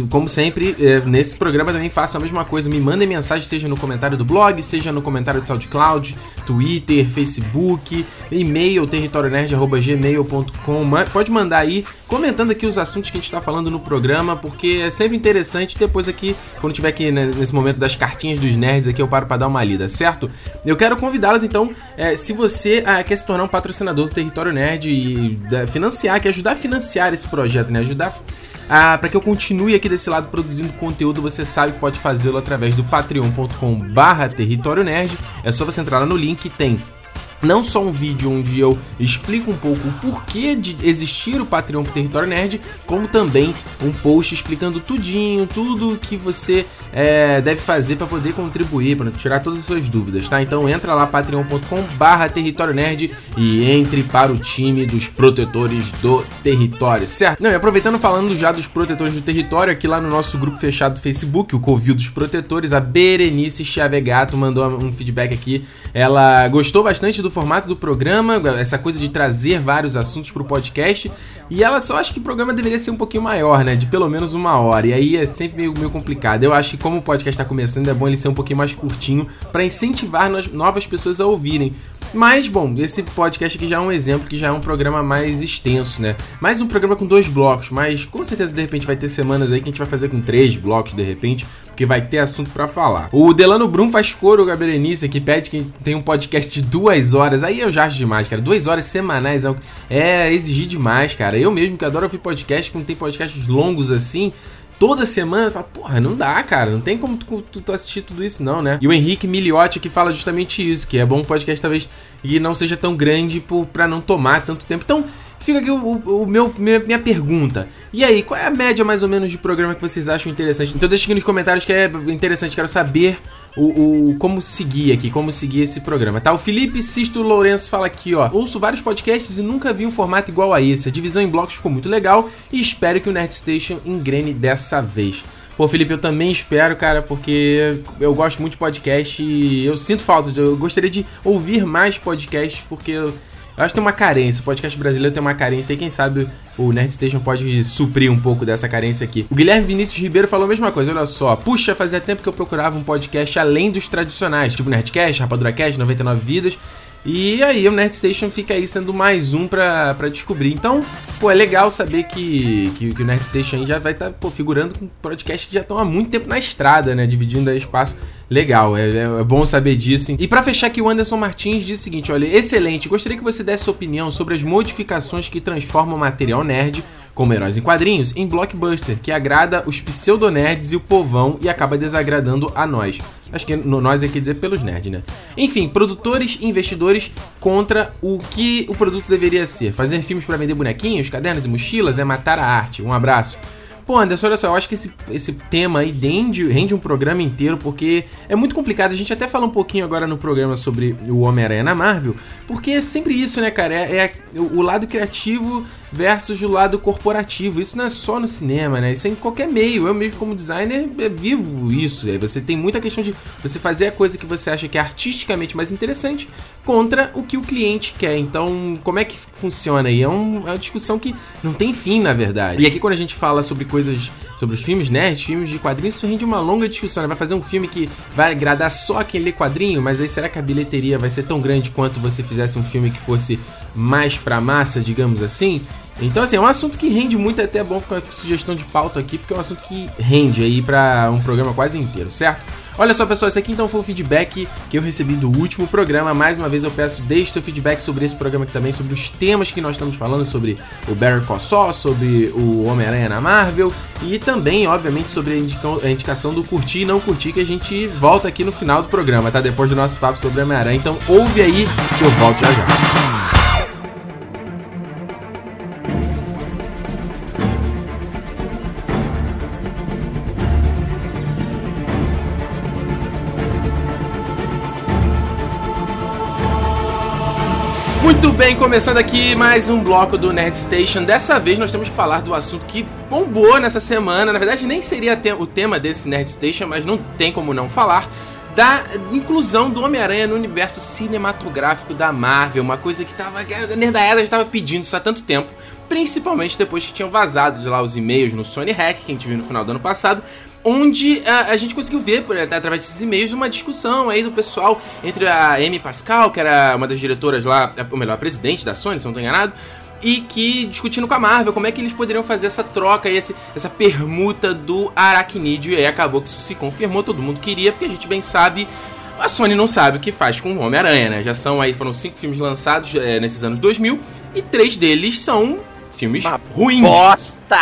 Como sempre, é, nesse programa também faço a mesma coisa, me mandem mensagem, seja no comentário do blog, seja no comentário do SoundCloud, Twitter, Facebook, e-mail, territorionerd.gmail.com, pode mandar aí, comentando aqui os assuntos que a gente tá falando no programa, porque é sempre interessante, depois aqui, quando tiver aqui né, nesse momento das cartinhas dos nerds aqui, eu paro para dar uma lida, certo? Eu quero convidá-los então, é, se você é, quer se tornar um patrocinador do Território Nerd e é, financiar, quer ajudar a financiar esse projeto, né? Ajudar ah, para que eu continue aqui desse lado produzindo conteúdo, você sabe que pode fazê-lo através do patreon.com/barra Território Nerd. É só você entrar lá no link, tem não só um vídeo onde eu explico um pouco o porquê de existir o Patreon pro Território Nerd, como também um post explicando tudinho, tudo que você é, deve fazer para poder contribuir, para tirar todas as suas dúvidas, tá? Então entra lá patreon.com barra Território Nerd e entre para o time dos protetores do território, certo? Não, e aproveitando falando já dos protetores do território, aqui lá no nosso grupo fechado do Facebook, o Covil dos Protetores, a Berenice Chavegato mandou um feedback aqui. Ela gostou bastante do formato do programa, essa coisa de trazer vários assuntos pro podcast. E ela só acha que o programa deveria ser um pouquinho maior, né? De pelo menos uma hora. E aí é sempre meio, meio complicado. Eu acho que como o podcast está começando, é bom ele ser um pouquinho mais curtinho para incentivar novas pessoas a ouvirem. Mas, bom, esse podcast aqui já é um exemplo que já é um programa mais extenso, né? Mais um programa com dois blocos, mas com certeza de repente vai ter semanas aí que a gente vai fazer com três blocos de repente, porque vai ter assunto para falar. O Delano Brum faz coro com a que pede que tem um podcast de duas horas. Aí eu já acho demais, cara. Duas horas semanais é, é exigir demais, cara. Eu mesmo que adoro ouvir podcast, quando tem podcasts longos assim, toda semana, fala, porra, não dá, cara, não tem como tu, tu, tu, assistir tudo isso não, né? E o Henrique Miliotti que fala justamente isso, que é bom um podcast talvez e não seja tão grande por, pra não tomar tanto tempo. Então, fica aqui o, o, meu, minha, minha, pergunta. E aí, qual é a média mais ou menos de programa que vocês acham interessante? Então deixa aqui nos comentários que é interessante, quero saber o, o, como seguir aqui, como seguir esse programa, tá? O Felipe Sisto Lourenço fala aqui, ó. Ouço vários podcasts e nunca vi um formato igual a esse. A divisão em blocos ficou muito legal e espero que o Nerd Station engrene dessa vez. Pô, Felipe, eu também espero, cara, porque eu gosto muito de podcast e eu sinto falta. De, eu gostaria de ouvir mais podcasts, porque eu, eu acho que tem uma carência. O podcast brasileiro tem uma carência e quem sabe o Nerd Station pode suprir um pouco dessa carência aqui. O Guilherme Vinícius Ribeiro falou a mesma coisa. Olha só. Puxa, fazia tempo que eu procurava um podcast além dos tradicionais, tipo Nerdcast, Rapadura Cast, 99 Vidas. E aí o Nerd Station fica aí sendo mais um pra, pra descobrir. Então, pô, é legal saber que, que, que o Nerd Station aí já vai estar tá, figurando com podcasts que já estão há muito tempo na estrada, né? Dividindo aí espaço. Legal, é, é, é bom saber disso. E para fechar aqui, o Anderson Martins diz o seguinte: olha, excelente, gostaria que você desse sua opinião sobre as modificações que transformam o material nerd como heróis em quadrinhos, em blockbuster, que agrada os pseudo-nerds e o povão e acaba desagradando a nós. Acho que no, nós é quer dizer pelos nerds, né? Enfim, produtores e investidores contra o que o produto deveria ser. Fazer filmes para vender bonequinhos, cadernos e mochilas é matar a arte. Um abraço. Pô, Anderson, olha só, eu acho que esse, esse tema aí rende, rende um programa inteiro, porque é muito complicado. A gente até fala um pouquinho agora no programa sobre o Homem-Aranha na Marvel, porque é sempre isso, né, cara? É, é o lado criativo versus o lado corporativo. Isso não é só no cinema, né? Isso é em qualquer meio. Eu mesmo, como designer, é vivo isso. É, você tem muita questão de você fazer a coisa que você acha que é artisticamente mais interessante contra o que o cliente quer. Então, como é que funciona aí? É, um, é uma discussão que não tem fim, na verdade. E aqui, quando a gente fala sobre coisas sobre os filmes nerds, filmes de quadrinhos, isso rende uma longa discussão. Né? Vai fazer um filme que vai agradar só quem lê quadrinho, mas aí será que a bilheteria vai ser tão grande quanto você fizesse um filme que fosse mais pra massa, digamos assim? Então, assim, é um assunto que rende muito, é até bom ficar com sugestão de pauta aqui, porque é um assunto que rende aí para um programa quase inteiro, certo? Olha só, pessoal, esse aqui então foi o feedback que eu recebi do último programa. Mais uma vez eu peço, deixe seu feedback sobre esse programa aqui também, sobre os temas que nós estamos falando, sobre o Barry Cossó, sobre o Homem-Aranha na Marvel e também, obviamente, sobre a, indicação do curtir e não curtir, que a gente volta aqui no final do programa, tá? Depois do nosso papo sobre Homem-Aranha. Então ouve aí que eu volto já já. Bem, começando aqui mais um bloco do Nerd Station. Dessa vez nós temos que falar do assunto que bombou nessa semana. Na verdade, nem seria o tema desse Nerd Station, mas não tem como não falar. Da inclusão do Homem-Aranha no universo cinematográfico da Marvel. Uma coisa que tava. A Nerdaiada já estava pedindo isso há tanto tempo. Principalmente depois que tinham vazado lá os e-mails no Sony Hack, que a gente viu no final do ano passado onde a, a, gente conseguiu ver, por, através desses e-mails, uma discussão aí do pessoal entre a Amy Pascal, que era uma das diretoras lá, ou melhor, a presidente da Sony, se não estou enganado, e que discutindo com a Marvel como é que eles poderiam fazer essa troca e esse, essa permuta do aracnídeo. E aí acabou que isso se confirmou, todo mundo queria, porque a gente bem sabe. A Sony não sabe o que faz com o Homem-Aranha, né? Já são aí, foram cinco filmes lançados é, nesses anos 2000 e três deles são filmes Uma ruins. Bosta!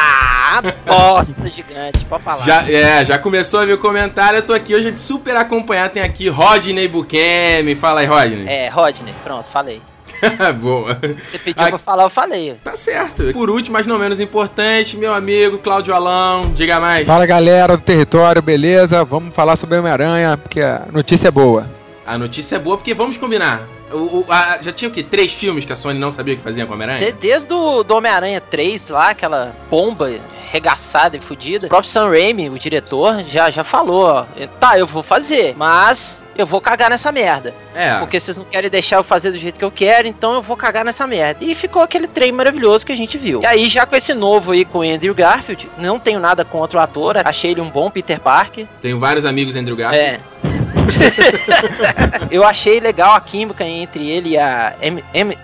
Bosta gigante, pode falar. Já, é, já começou a ver o comentário. Eu tô aqui hoje super acompanhado. Tem aqui Rodney Bukemi. Fala aí, Rodney. É, Rodney, pronto, falei. Boa. Você pediu pra falar, eu falei. Tá certo. Por último, mas não menos importante, meu amigo Cláudio Alão, diga mais. Fala galera do território, beleza? Vamos falar sobre Homem-Aranha, porque a notícia é boa. A notícia é boa porque vamos combinar. O, o, a, já tinha o quê? Três filmes que a Sony não sabia o que fazia com Homem-Aranha? desde o do Homem-Aranha 3 lá, aquela bomba regaçada e fodida. O próprio Sam Raimi, o diretor, já, já falou, ó. Tá, eu vou fazer, mas eu vou cagar nessa merda. É. Porque vocês não querem deixar eu fazer do jeito que eu quero, então eu vou cagar nessa merda. E ficou aquele trem maravilhoso que a gente viu. E aí, já com esse novo aí com Andrew Garfield, não tenho nada contra o ator, achei ele um bom Peter Parker. Tenho vários amigos Andrew Garfield. É. eu achei legal a química entre ele e a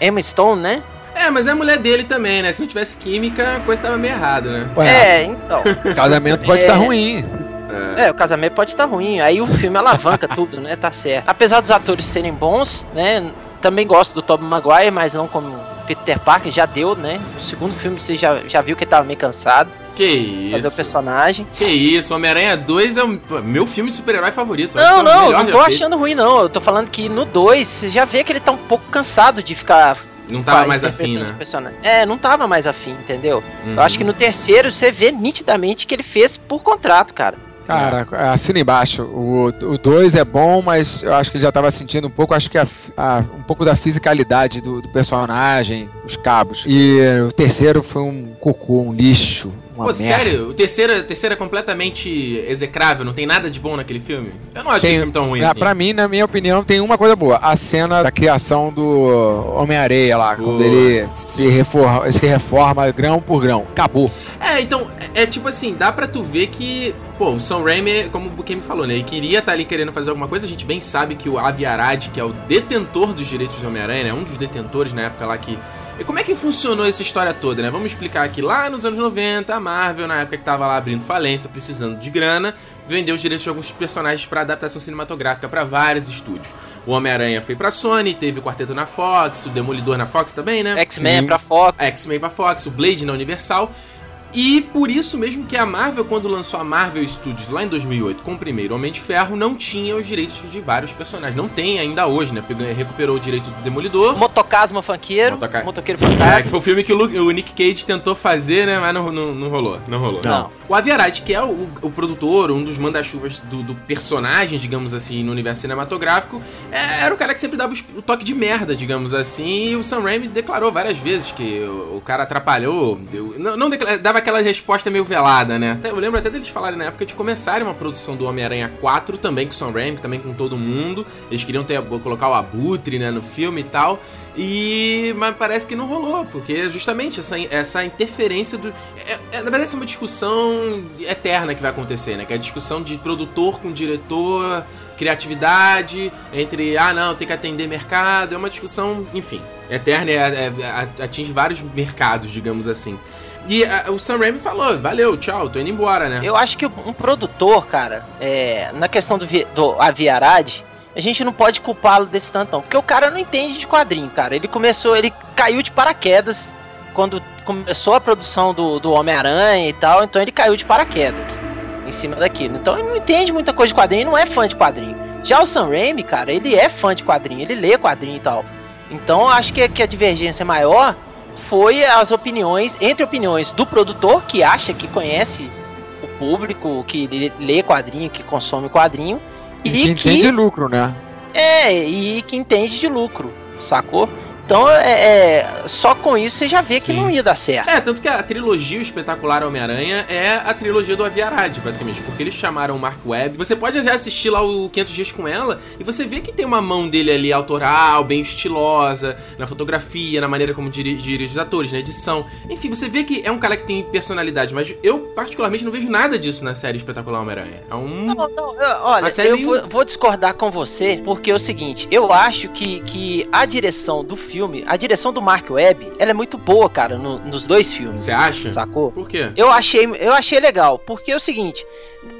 Emma Stone, né? É, mas é a mulher dele também, né? Se não tivesse química, a coisa tava meio errada, né? É, então. O casamento pode estar é... tá ruim. É. é. o casamento pode estar tá ruim. Aí o filme alavanca tudo, né? Tá certo. Apesar dos atores serem bons, né? Também gosto do Tobey Maguire, mas não como Peter Parker. Já deu, né? No segundo filme você já, já viu que ele tava meio cansado. Que isso. Fazer o personagem. Que isso, Homem-Aranha 2 é o meu filme de super-herói favorito. Não, é não, não tô achando ruim, não. Eu tô falando que no 2 você já vê que ele tá um pouco cansado de ficar não tava mais afim, né? É, não tava mais afim, entendeu? Uhum. Eu acho que no terceiro você vê nitidamente que ele fez por contrato, cara. Cara, assina embaixo. O 2 é bom, mas eu acho que ele já estava sentindo um pouco, acho que a, a, um pouco da fisicalidade do, do, personagem, os cabos. E o terceiro foi um cocô, um lixo. Uma Pô, merda. sério? O terceiro, o terceiro é completamente execrável, não tem nada de bom naquele filme? Eu não acho tem, filme tão ruim assim. Pra mim, na minha opinião, tem uma coisa boa. A cena da criação do Homem-Areia lá, Pô. quando ele se reforma, se reforma grão por grão. Acabou. É, então, é, é tipo assim, dá pra tu ver que Pô, o Sam Raimi, como o me falou, né? Ele queria estar tá ali querendo fazer alguma coisa. A gente bem sabe que o Avi Arad, que é o detentor dos direitos do Homem-Aranha, né? Um dos detentores na época lá que e como é que funcionou essa história toda, né? Vamos explicar aqui. Lá nos anos 90, a Marvel, na época que tava lá abrindo falência, precisando de grana, vendeu os direitos de alguns personagens para adaptação cinematográfica para vários estúdios. O Homem-Aranha foi pra Sony, teve o Quarteto na Fox, o Demolidor na Fox também, né? X-Men pra Fox. X-Men pra Fox, o Blade na Universal. E por isso mesmo que a Marvel, quando lançou a Marvel Studios lá em 2008 com o primeiro Homem de Ferro, não tinha os direitos de vários personagens. Não tem ainda hoje, né? Recuperou o direito do Demolidor. Motocasma Funkeiro. Motoca... Motoqueiro Fantasma. É, que foi o filme que o, Nick Cage tentou fazer, né? Mas não, não, não rolou. Não rolou. Não. O Aviarad, que é o, o produtor, um dos manda-chuvas do, do, personagem, digamos assim, no universo cinematográfico, é, era o cara que sempre dava o toque de merda, digamos assim. E o Sam Raimi declarou várias vezes que o, o cara atrapalhou. Deu, não, não dava aquela resposta meio velada, né? Eu lembro até deles falarem na época de começarem uma produção do Homem-Aranha 4 também com o Sam Raimi, também com todo mundo. Eles queriam ter, colocar o Abutre, né, no filme e tal. E. Mas parece que não rolou, porque justamente essa, essa interferência do. É, é, na verdade, é uma discussão eterna que vai acontecer, né? Que é a discussão de produtor com diretor, criatividade, entre. Ah, não, tem que atender mercado. É uma discussão, enfim, eterna é, atinge vários mercados, digamos assim. E a, o Sam Raimi falou, valeu, tchau, tô indo embora, né? Eu acho que um produtor, cara, é, na questão do, do Aviarad, a gente não pode culpá-lo desse tantão. Porque o cara não entende de quadrinho, cara. Ele começou, ele caiu de paraquedas quando começou a produção do, do Homem-Aranha e tal, então ele caiu de paraquedas em cima daquilo. Então ele não entende muita coisa de quadrinho, não é fã de quadrinho. Já o Sam Raimi, cara, ele é fã de quadrinho, ele lê quadrinho e tal. Então acho que, que a divergência maior foi as opiniões, entre opiniões do produtor, que acha que conhece o público, que lê quadrinho, que consome quadrinho, e, e que entende lucro, né? É, e que entende de lucro, sacou? Então, é, é, só com isso você já vê que Sim. não ia dar certo. É, tanto que a trilogia Espetacular Homem-Aranha é a trilogia do Avi Arad, basicamente, porque eles chamaram o Mark Webb. Você pode já assistir lá o 500 Dias com ela e você vê que tem uma mão dele ali autoral, bem estilosa, na fotografia, na maneira como diri- dirige os atores, na edição. Enfim, você vê que é um cara que tem personalidade, mas eu particularmente não vejo nada disso na série Espetacular Homem-Aranha. É um... Não, não, eu- olha, eu vou, vou discordar com você, porque é o seguinte, eu acho que, que a direção do filme, a direção do Mark Webb, ela é muito boa, cara, no- nos dois filmes. Você acha? Sacou? Por quê? Eu achei, eu achei legal, porque é o seguinte,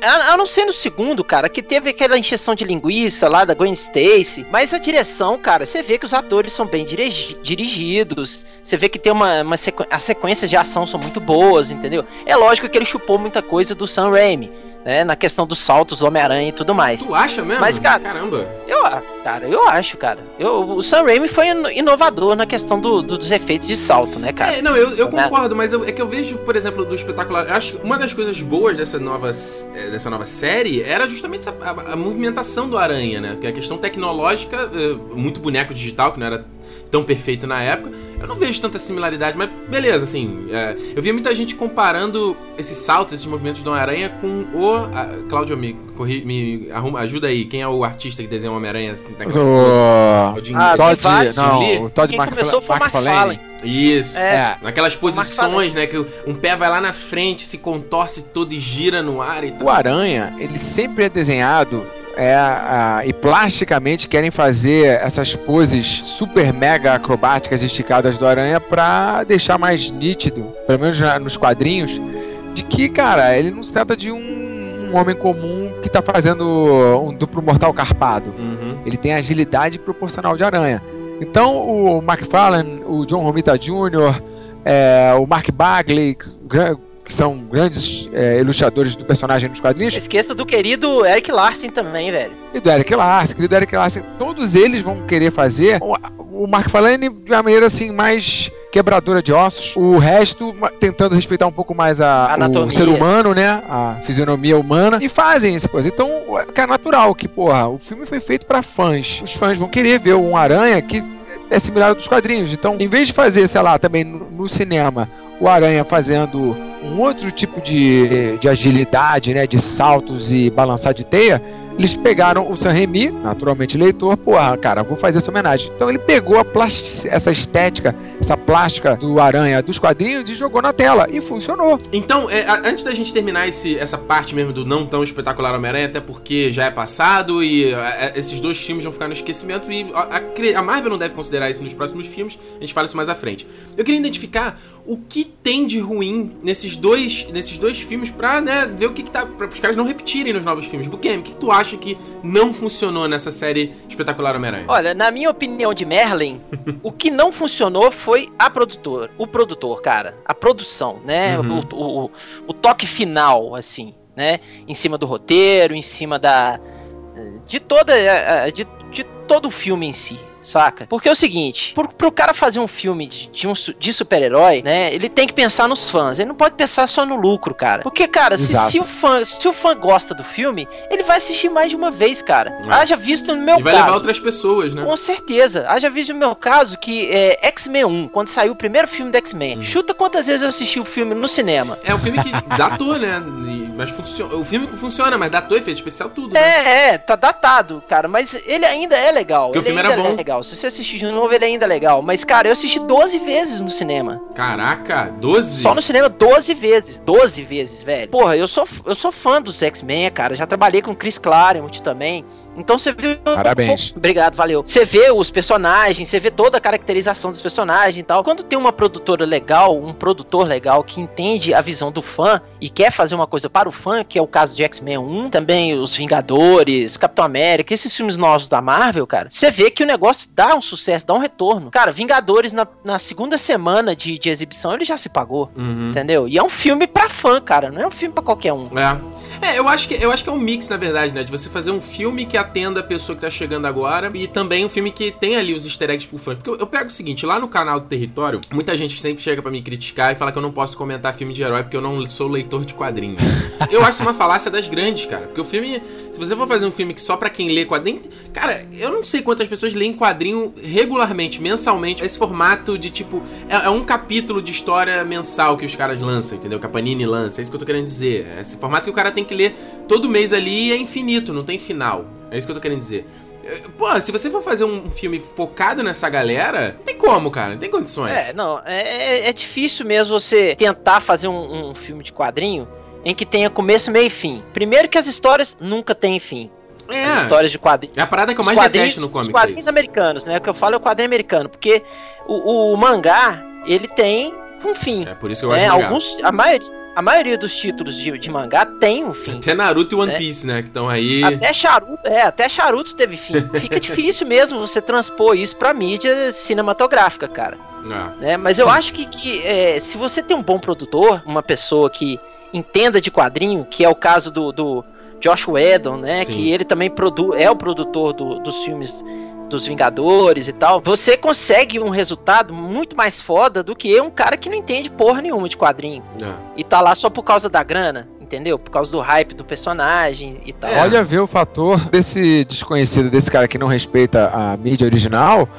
a, a não ser no segundo, cara, que teve aquela encheção de linguiça lá da Gwen Stacy, mas a direção, cara, você vê que os atores são bem dirigi- dirigidos, você vê que tem uma, uma sequ... as sequências de ação são muito boas, entendeu? É lógico que ele chupou muita coisa do Sam Raimi, né, na questão dos saltos do Homem-Aranha e tudo mais. Tu acha mesmo? Mas, cara- Caramba. Eu, cara, eu acho, cara. Eu, o Sam Raimi foi ino- inovador na questão do- do- dos efeitos de salto, né, cara? É, não, eu, eu Né? concordo, mas eu- é que eu vejo, por exemplo, do espetacular. Eu acho que uma das coisas boas dessa nova, eh, dessa nova série era justamente essa- a, a movimentação do aranha, né? Porque a questão tecnológica, eh, muito boneco digital, que não era tão perfeito na época. Eu não vejo tanta similaridade, mas beleza, assim. eh, eu vi muita gente comparando esses saltos, esses movimentos do Homem-Aranha com o. a- Cláudio, me, corri, me arruma, ajuda aí. Quem é o artista que desenha o Homem-Aranha? Assim, coisas? É O o Jim Ah, Todd, vários, Jim Lee. não, o Todd Quem Mac- começou foi o McFarlane. Isso. É. Naquelas posições, né? Que um pé vai lá na frente, se contorce todo e gira no ar e tal. O Aranha, ele sempre é desenhado é, a- e plasticamente querem fazer essas poses super mega acrobáticas esticadas do Aranha pra deixar mais nítido, pelo menos na- nos quadrinhos, de que, cara, ele não se trata de um, um homem comum que tá fazendo um duplo mortal carpado. Uhum. Ele tem agilidade proporcional de aranha. Então o McFarlane, o John Romita Jr., é, o Mark Bagley, que são grandes é, ilustradores do personagem nos quadrinhos, Não esqueça do querido Eric Larsen também, velho. e do Eric Larsen, querido Eric Larsen, todos eles vão querer fazer o, o Mark Falane de uma maneira assim mais quebradora de ossos, o resto tentando respeitar um pouco mais a, o ser humano, né, a fisionomia humana e fazem essa coisa. Então, é natural que, porra, o filme foi feito pra fãs. Os fãs vão querer ver um aranha que é similar ao dos quadrinhos. Então, em vez de fazer, sei lá, também no, no cinema, o Aranha fazendo um outro tipo de, de agilidade, né, de saltos e balançar de teia, eles pegaram o San Remi, naturalmente leitor, porra, cara, vou fazer essa homenagem. Então ele pegou a essa estética, essa plástica do Aranha dos quadrinhos e jogou na tela. E funcionou. Então, é, a- antes da gente terminar esse- essa parte mesmo do não tão espetacular Homem-Aranha, até porque já é passado e é, esses dois filmes vão ficar no esquecimento e a, a a Marvel não deve considerar isso nos próximos filmes, a gente fala isso mais à frente. Eu queria identificar o que tem de ruim nesses dois, nesses dois filmes pra né, ver o que, que tá. para os caras não repetirem nos novos filmes. Buquem, o que, que tu acha que não funcionou nessa série espetacular Homem-Aranha? Olha, na minha opinião de Merlin, o que não funcionou foi a produtor, o produtor, cara, a produção, né? Uhum. O, o- o- o toque final, assim, né? Em cima do roteiro, em cima da de toda a- de, de todo o filme em si. Saca? Porque é o seguinte, pro, pro cara fazer um filme de, de um de super-herói, né? Ele tem que pensar nos fãs. Ele não pode pensar só no lucro, cara. Porque, cara, se, se o fã, se o fã gosta do filme, ele vai assistir mais de uma vez, cara. É. Haja visto no meu e vai caso. levar outras pessoas, né? Com certeza. Haja visto no meu caso que é, X-Men 1, quando saiu o primeiro filme do X-Men. Hum. Chuta quantas vezes eu assisti o filme no cinema. É um filme que datou, né? Mas funciona. O filme funciona, mas datou efeito especial tudo. né? É, é, tá datado, cara, mas ele ainda é legal. Porque o filme era bom. é legal. Se você assistir de novo, ele ainda é legal. Mas, cara, eu assisti 12 vezes no cinema. Caraca, 12? Só no cinema 12 vezes. 12 vezes, velho. Porra, eu sou, eu sou fã dos X-Men, cara. Já trabalhei com Chris Claremont também. Então você viu. Parabéns. Obrigado, valeu. Você vê os personagens, você vê toda a caracterização dos personagens e tal. Quando tem uma produtora legal, um produtor legal que entende a visão do fã e quer fazer uma coisa para o fã, que é o caso de X-Men 1, também os Vingadores, Capitão América, esses filmes novos da Marvel, cara, você vê que o negócio dá um sucesso, dá um retorno. Cara, Vingadores na, na segunda semana de, de exibição ele já se pagou. Uhum. Entendeu? E é um filme pra fã, cara. Não é um filme pra qualquer um. É. É, eu acho, que, eu acho que é um mix, na verdade, né? De você fazer um filme que atenda a pessoa que tá chegando agora e também um filme que tem ali os easter eggs pro fã. Porque eu, eu pego o seguinte, lá no canal do Território, muita gente sempre chega pra me criticar e fala que eu não posso comentar filme de herói porque eu não sou leitor de quadrinhos. eu acho uma falácia das grandes, cara. Porque o filme, se você for fazer um filme que só pra quem lê quadrinho... Cara, eu não sei quantas pessoas leem quadrinho regularmente, mensalmente. Esse formato de tipo. É, é um capítulo de história mensal que os caras lançam, entendeu? Que a Panini lança. É isso que eu tô querendo dizer. É esse formato que o cara tem que ler todo mês ali é infinito, não tem final. É isso que eu tô querendo dizer. É, Pô, se você for fazer um filme focado nessa galera, não tem como, cara, não tem condições. É, não, é, é- é difícil mesmo você tentar fazer um, um filme de quadrinho em que tenha começo, meio e fim. Primeiro que as histórias nunca têm fim. As É, histórias de quadrinhos. é a parada que eu Os mais detesto no os comic. é quadrinhos isso. americanos, né? O que eu falo é o quadrinho americano, porque o, o mangá, ele tem um fim. É por isso que eu né? mangá. Alguns, a maioria, a maioria dos títulos de, de mangá tem um fim. Até Naruto e One né? Piece, né? Que estão aí. Até Charuto, é, até Charuto teve fim. Fica difícil mesmo você transpor isso pra mídia cinematográfica, cara. Ah, né? Mas eu acho que, que, é, se você tem um bom produtor, uma pessoa que entenda de quadrinho, que é o caso do, do Josh Whedon, né? Sim. Que ele também produ é o produtor do- dos filmes dos Vingadores e tal, você consegue um resultado muito mais foda do que um cara que não entende porra nenhuma de quadrinho ah. e tá lá só por causa da grana, entendeu? Por causa do hype do personagem e tal. É. Olha ver o fator desse desconhecido, desse cara que não respeita a mídia original,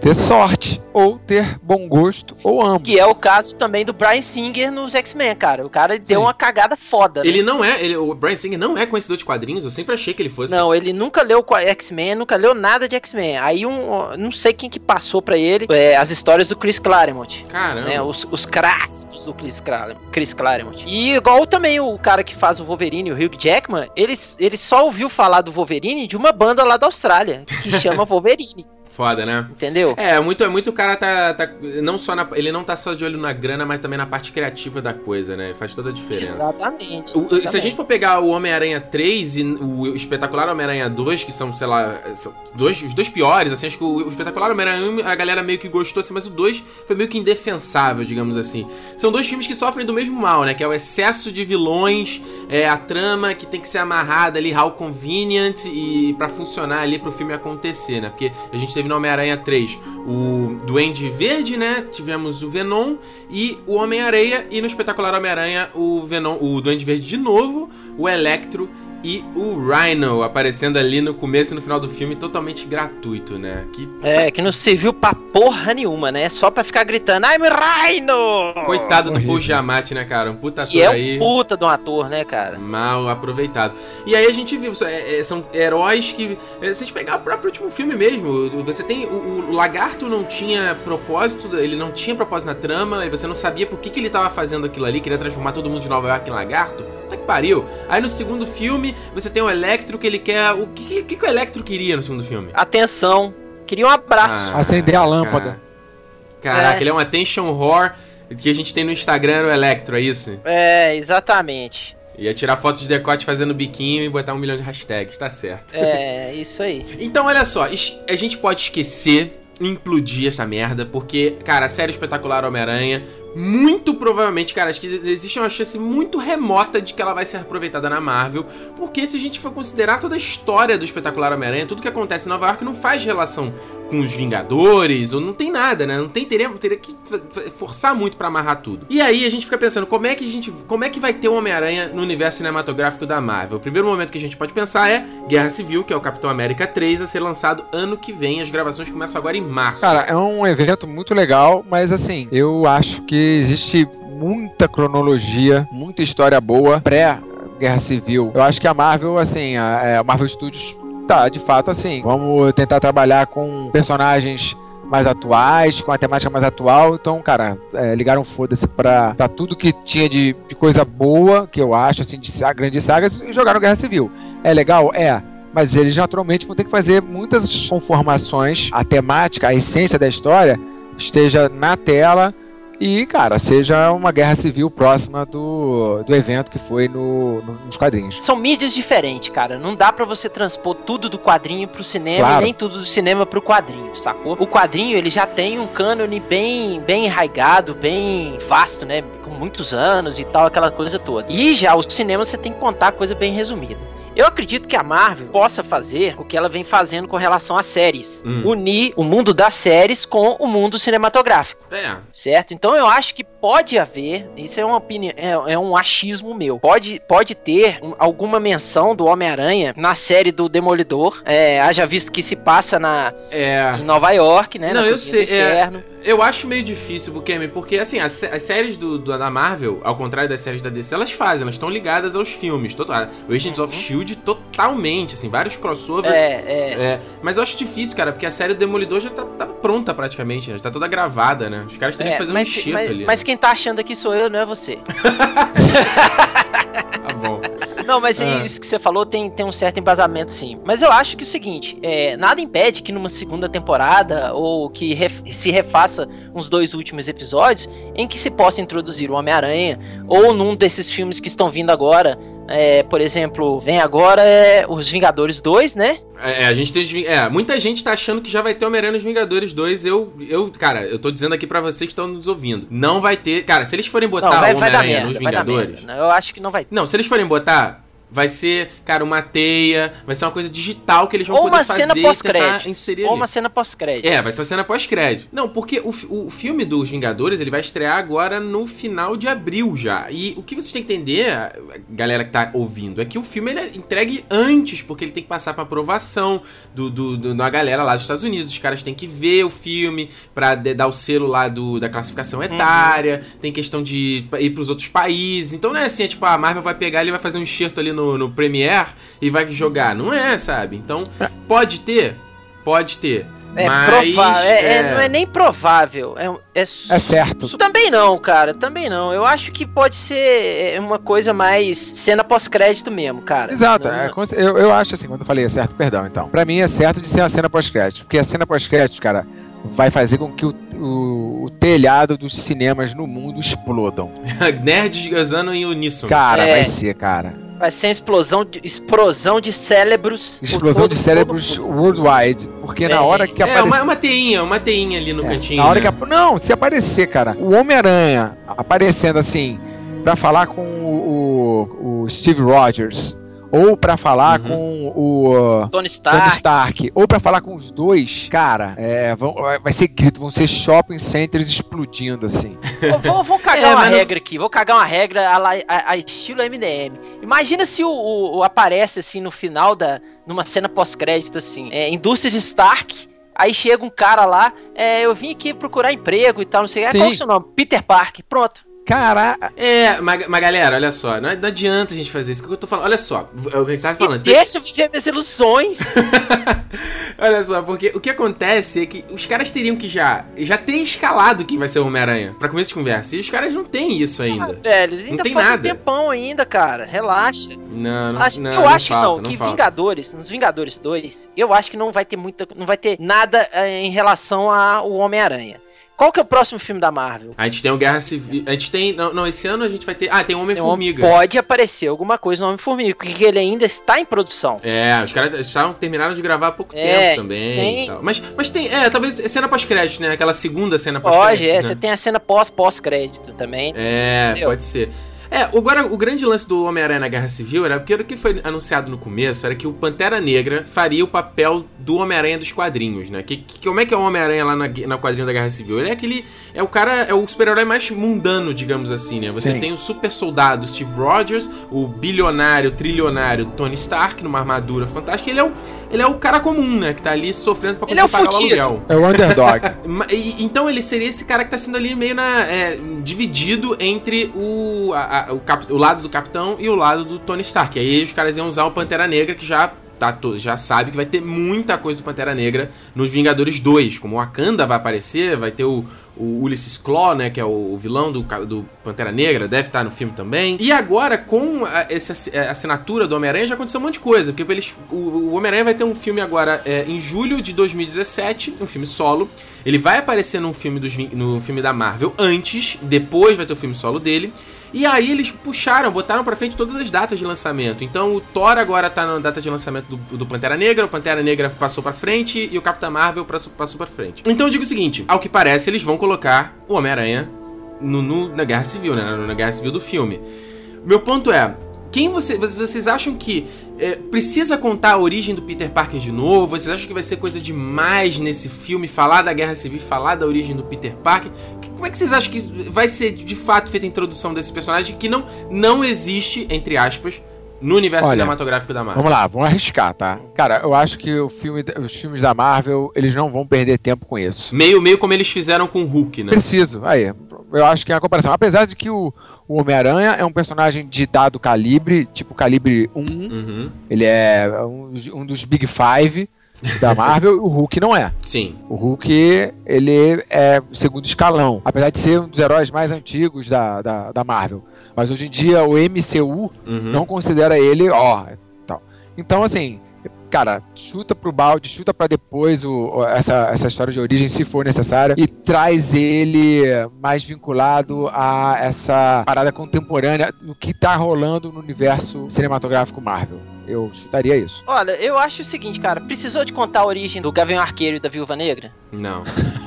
ter sorte, ou ter bom gosto, ou ambos. Que é o caso também do Brian Singer nos X-Men, cara. O cara deu Sim. uma cagada foda. né? Ele não é. Ele, o Brian Singer não é conhecedor de quadrinhos, eu sempre achei que ele fosse. Não, ele nunca leu X-Men, nunca leu nada de X-Men. Aí um, não sei quem que passou pra ele é, as histórias do Chris Claremont. Caramba. Né, os, os clássicos do Chris, Clar- Chris Claremont. E igual também o cara que faz o Wolverine, o Hugh Jackman, ele, ele só ouviu falar do Wolverine de uma banda lá da Austrália, que chama Wolverine, Foda, né? entendeu? É, muito, é muito o cara tá, tá. Não só na, ele não tá só de olho na grana, mas também na parte criativa da coisa, né? Faz toda a diferença. Exatamente. O- se a exatamente. gente for pegar o Homem-Aranha 3 e o espetacular Homem-Aranha 2, que são, sei lá, são dois, os dois piores, assim, acho que o, o espetacular Homem-Aranha 1 a galera meio que gostou, assim, mas o 2 foi meio que indefensável, digamos assim. São dois filmes que sofrem do mesmo mal, né? Que é o excesso de vilões, é, a trama que tem que ser amarrada ali, how convenient, e para funcionar ali pro filme acontecer, né? Porque a gente teve no Homem-Aranha 3 o Duende Verde, né? Tivemos o Venom e o Homem-Areia, e no espetacular Homem-Aranha o Venom, o Duende Verde de novo, o Electro e o Rhino aparecendo ali no começo e no final do filme totalmente gratuito, né? Que É, que não serviu pra porra nenhuma, né? Só pra ficar gritando, I'm Rhino! coitado do. Paul Giamatti, né, cara? Um puta ator Que é um aí. puta de um ator, né, cara? Mal aproveitado. E aí a gente viu, é, é, são heróis que. é, se a gente pegar o próprio último filme mesmo, você tem. O, o lagarto não tinha propósito, ele não tinha propósito na trama, e você não sabia por que, que ele tava fazendo aquilo ali, queria transformar todo mundo de Nova York em lagarto. Puta que pariu. Aí no segundo filme, você tem o Electro que ele quer. O que, que, que o Electro queria no segundo filme? Atenção, queria um abraço. Ah, Acender a lâmpada. cara. Caraca, É. ele é um attention whore que a gente tem no Instagram, era o Electro, é isso? É, exatamente. Ia tirar fotos de decote fazendo biquinho e botar um milhão de hashtags, tá certo. É, isso aí. Então, olha só, a gente pode esquecer, implodir essa merda, porque, cara, a série espetacular Homem-Aranha, muito provavelmente, cara, acho que existe uma chance muito remota de que ela vai ser aproveitada na Marvel, porque se a gente for considerar toda a história do espetacular Homem-Aranha, tudo que acontece em Nova York não faz relação com os Vingadores, ou não tem nada, né? Não tem, teria, teria que forçar muito pra amarrar tudo. E aí a gente fica pensando, como é que a gente, como é que vai ter o Homem-Aranha no universo cinematográfico da Marvel? O primeiro momento que a gente pode pensar é Guerra Civil, que é o Capitão América 3, a ser lançado ano que vem. As gravações começam agora em março. Cara, é um evento muito legal, mas assim, eu acho que existe muita cronologia, muita história boa pré-Guerra Civil. Eu acho que a Marvel, assim, a, é, a Marvel Studios tá, de fato, assim, vamos tentar trabalhar com personagens mais atuais, com a temática mais atual. Então, cara, é, ligaram foda-se pra, pra tudo que tinha de, de coisa boa, que eu acho, assim, de grandes sagas, e jogaram Guerra Civil. É legal? É. Mas eles naturalmente vão ter que fazer muitas conformações, a temática, a essência da história esteja na tela e, cara, seja uma guerra civil próxima do, do evento que foi no, no- nos quadrinhos. São mídias diferentes, cara. Não dá pra você transpor tudo do quadrinho pro cinema Claro. e nem tudo do cinema pro quadrinho, sacou? O quadrinho, ele já tem um cânone bem, bem enraigado, bem vasto, né? Com muitos anos e tal, aquela coisa toda. E já o cinema você tem que contar coisa bem resumida. Eu acredito que a Marvel possa fazer o que ela vem fazendo com relação às séries. Hum. Unir o mundo das séries com o mundo cinematográfico. É. Certo? Então eu acho que pode haver, isso é uma opinião, é, é um achismo meu. Pode, pode ter um- alguma menção do Homem-Aranha na série do Demolidor. É, haja visto que se passa na, É. em Nova York, né? Não, eu sei, é-. Eu acho meio difícil, Bukemi, porque assim, as, as séries do, do- da Marvel, ao contrário das séries da DC, elas fazem, elas estão ligadas aos filmes. Total, o Agents of Shield totalmente, assim, vários crossovers. É, é. É, mas eu acho difícil, cara, porque a série do Demolidor já tá, tá pronta praticamente, né? Já tá toda gravada, né? Os caras teriam É, que fazer um mas, enxerto mas- ali. mas quem tá achando aqui sou eu, não é você. né? Tá bom. Não, mas Ah. isso que você falou tem, tem um certo embasamento, sim. Mas eu acho que é o seguinte: é, nada impede que numa segunda temporada, ou que ref- se refaça uns dois últimos episódios, em que se possa introduzir o Homem-Aranha, ou num desses filmes que estão vindo agora. É, por exemplo, vem agora é, Os Vingadores 2, né? É, a gente tem. É, muita gente tá achando que já vai ter Homem-Aranha nos Vingadores 2. Eu, eu, cara, eu tô dizendo aqui pra vocês que estão nos ouvindo. Não vai ter. Cara, se eles forem botar Homem-Aranha nos Vai Vingadores. merda. Eu acho que não vai ter. Não, se eles forem botar, vai ser, cara, uma teia, vai ser uma coisa digital que eles vão Ou poder uma fazer cena e tentar pós-crédito. Ou ali. uma cena pós-crédito. É, vai ser uma cena pós-crédito. Não, porque o, o filme dos Vingadores, ele vai estrear agora no final de abril já. E o que vocês têm que entender, galera que tá ouvindo, é que o filme ele é entregue antes, porque ele tem que passar pra aprovação do, do, do- da galera lá dos Estados Unidos. Os caras têm que ver o filme pra dar o selo lá do, da classificação etária. Tem questão de ir pros outros países. Então não é assim, é tipo, a Marvel vai pegar ele vai fazer um enxerto ali no, no Premiere e vai jogar. Não é, sabe? Então, pode ter? Pode ter. É Mas, provável. É, é- é- não é nem provável. É, é, É certo. Também não, cara. Também não. Eu acho que pode ser é, uma coisa mais cena pós-crédito mesmo, cara. Exato, Não- é, eu, eu acho assim, quando eu falei é certo, perdão, então. Pra mim é certo de ser uma cena pós-crédito, porque a cena pós-crédito, cara, vai fazer com que o, o- o telhado dos cinemas no mundo explodam. Nerds gozando em uníssono. Cara, É. vai ser, cara. Vai ser uma explosão de, explosão de cérebros. Explosão todo- de cérebros todo- worldwide, porque na É, hora que é, aparecer... uma, uma teinha, uma teinha ali no É, cantinho. Na hora né? que Não, se aparecer, cara, o Homem-Aranha aparecendo assim, pra falar com o, o- o Steve Rogers, ou pra falar Uhum. com o uh, Tony Tony Stark. Stark, ou pra falar com os dois, cara, é, vão- vai ser grito, vão ser shopping centers explodindo assim. Vou, vou- vou cagar É, uma mas não- regra aqui. Vou cagar uma regra a, la- a- a estilo MDM. Imagina se o, o- o aparece assim no final da. numa cena pós-crédito assim. É, indústria de Stark. Aí chega um cara lá, é, eu vim aqui procurar emprego e tal, não sei. Ah, qual é o seu nome? Peter Parker. Pronto. Cara, É, mas, mas galera, olha só, não, não adianta a gente fazer isso. O que eu tô falando? Olha só, é o que a gente tava Me falando. deixa eu viver minhas ilusões. Olha só, porque o que acontece é que os caras teriam que já, já ter escalado quem vai ser o Homem-Aranha, pra começo de conversa. E os caras não têm isso Ah, ainda. velho, ainda tem falta um nada. tempão ainda, cara. Relaxa. Não, não, Acho- não, eu não acho falta, que não, que falta. Vingadores, nos Vingadores 2, eu acho que não vai ter muita, não vai ter nada eh, em relação ao Homem-Aranha. Qual que é o próximo filme da Marvel? A gente tem o Guerra Civil. A gente tem. Não, não, esse ano a gente vai ter. Ah, tem o Homem-Formiga. Pode aparecer alguma coisa no Homem-Formiga, porque ele ainda está em produção. É, os caras estavam terminaram de gravar há pouco É, tempo também. tem-. Mas, mas tem, é, talvez cena pós-crédito, né? Aquela segunda cena Pode, pós-crédito. é, né? você tem a cena pós pós-crédito também. É, Entendeu? pode ser. É, agora o grande lance do Homem-Aranha na Guerra Civil era porque o que foi anunciado no começo era que o Pantera Negra faria o papel do Homem-Aranha dos quadrinhos, né? Que, que- como é que é o Homem-Aranha lá na, na quadrinho da Guerra Civil? Ele é aquele. É o cara. É o super-herói mais mundano, digamos assim, né? Você Sim. tem o super soldado Steve Rogers, o bilionário, trilionário Tony Stark numa armadura fantástica. Ele é o, ele é o cara comum, né? Que tá ali sofrendo pra Ele conseguir é o pagar o fudido. aluguel. é o underdog. E- Então ele seria esse cara que tá sendo ali meio na. é, dividido entre o, a- a- o, cap- o lado do capitão e o lado do Tony Stark. Aí os caras iam usar o Pantera Negra, que já. Tá, já sabe que vai ter muita coisa do Pantera Negra nos Vingadores 2. Como o Wakanda vai aparecer, vai ter o, o Ulysses Claw, né? Que é o, vilão do, do Pantera Negra, deve estar no filme também. E agora, com a, essa a assinatura do Homem-Aranha, já aconteceu um monte de coisa. Porque eles, o, o Homem-Aranha vai ter um filme agora é, em julho de 2017, um filme solo. Ele vai aparecer num filme dos, no filme da Marvel antes, depois vai ter o filme solo dele. E aí eles puxaram, botaram pra frente todas as datas de lançamento. Então o Thor agora tá na data de lançamento do, do Pantera Negra, o Pantera Negra passou pra frente e o Capitão Marvel passou, passou pra frente. Então eu digo o seguinte, ao que parece eles vão colocar o Homem-Aranha no, no- na Guerra Civil, né? Na Guerra Civil do filme. Meu ponto é, quem você, vocês acham que é, precisa contar a origem do Peter Parker de novo? Vocês acham que vai ser coisa demais nesse filme falar da Guerra Civil, falar da origem do Peter Parker? Como é que vocês acham que vai ser de fato feita a introdução desse personagem que não, não existe, entre aspas, no universo Olha, cinematográfico da Marvel? Vamos lá, vamos arriscar, tá? Cara, eu acho que o filme, os filmes da Marvel, eles não vão perder tempo com isso. Meio, meio como eles fizeram com o Hulk, né? Preciso, aí. Eu acho que é a comparação. Apesar de que o, o Homem-Aranha é um personagem de dado calibre, tipo calibre 1. Uhum. Ele é um, um dos Big Five da Marvel, o Hulk não é. Sim. O Hulk, ele é segundo escalão, apesar de ser um dos heróis mais antigos da, da, da Marvel. Mas hoje em dia o MCU Uhum. não considera ele, ó, tal. Então, assim, cara, chuta pro balde, chuta pra depois o, o- essa, essa história de origem, se for necessária, e traz ele mais vinculado a essa parada contemporânea do que tá rolando no universo cinematográfico Marvel. Eu chutaria isso. Olha, eu acho o seguinte, cara. Precisou de contar a origem do Gavião Arqueiro e da Viúva Negra? Não.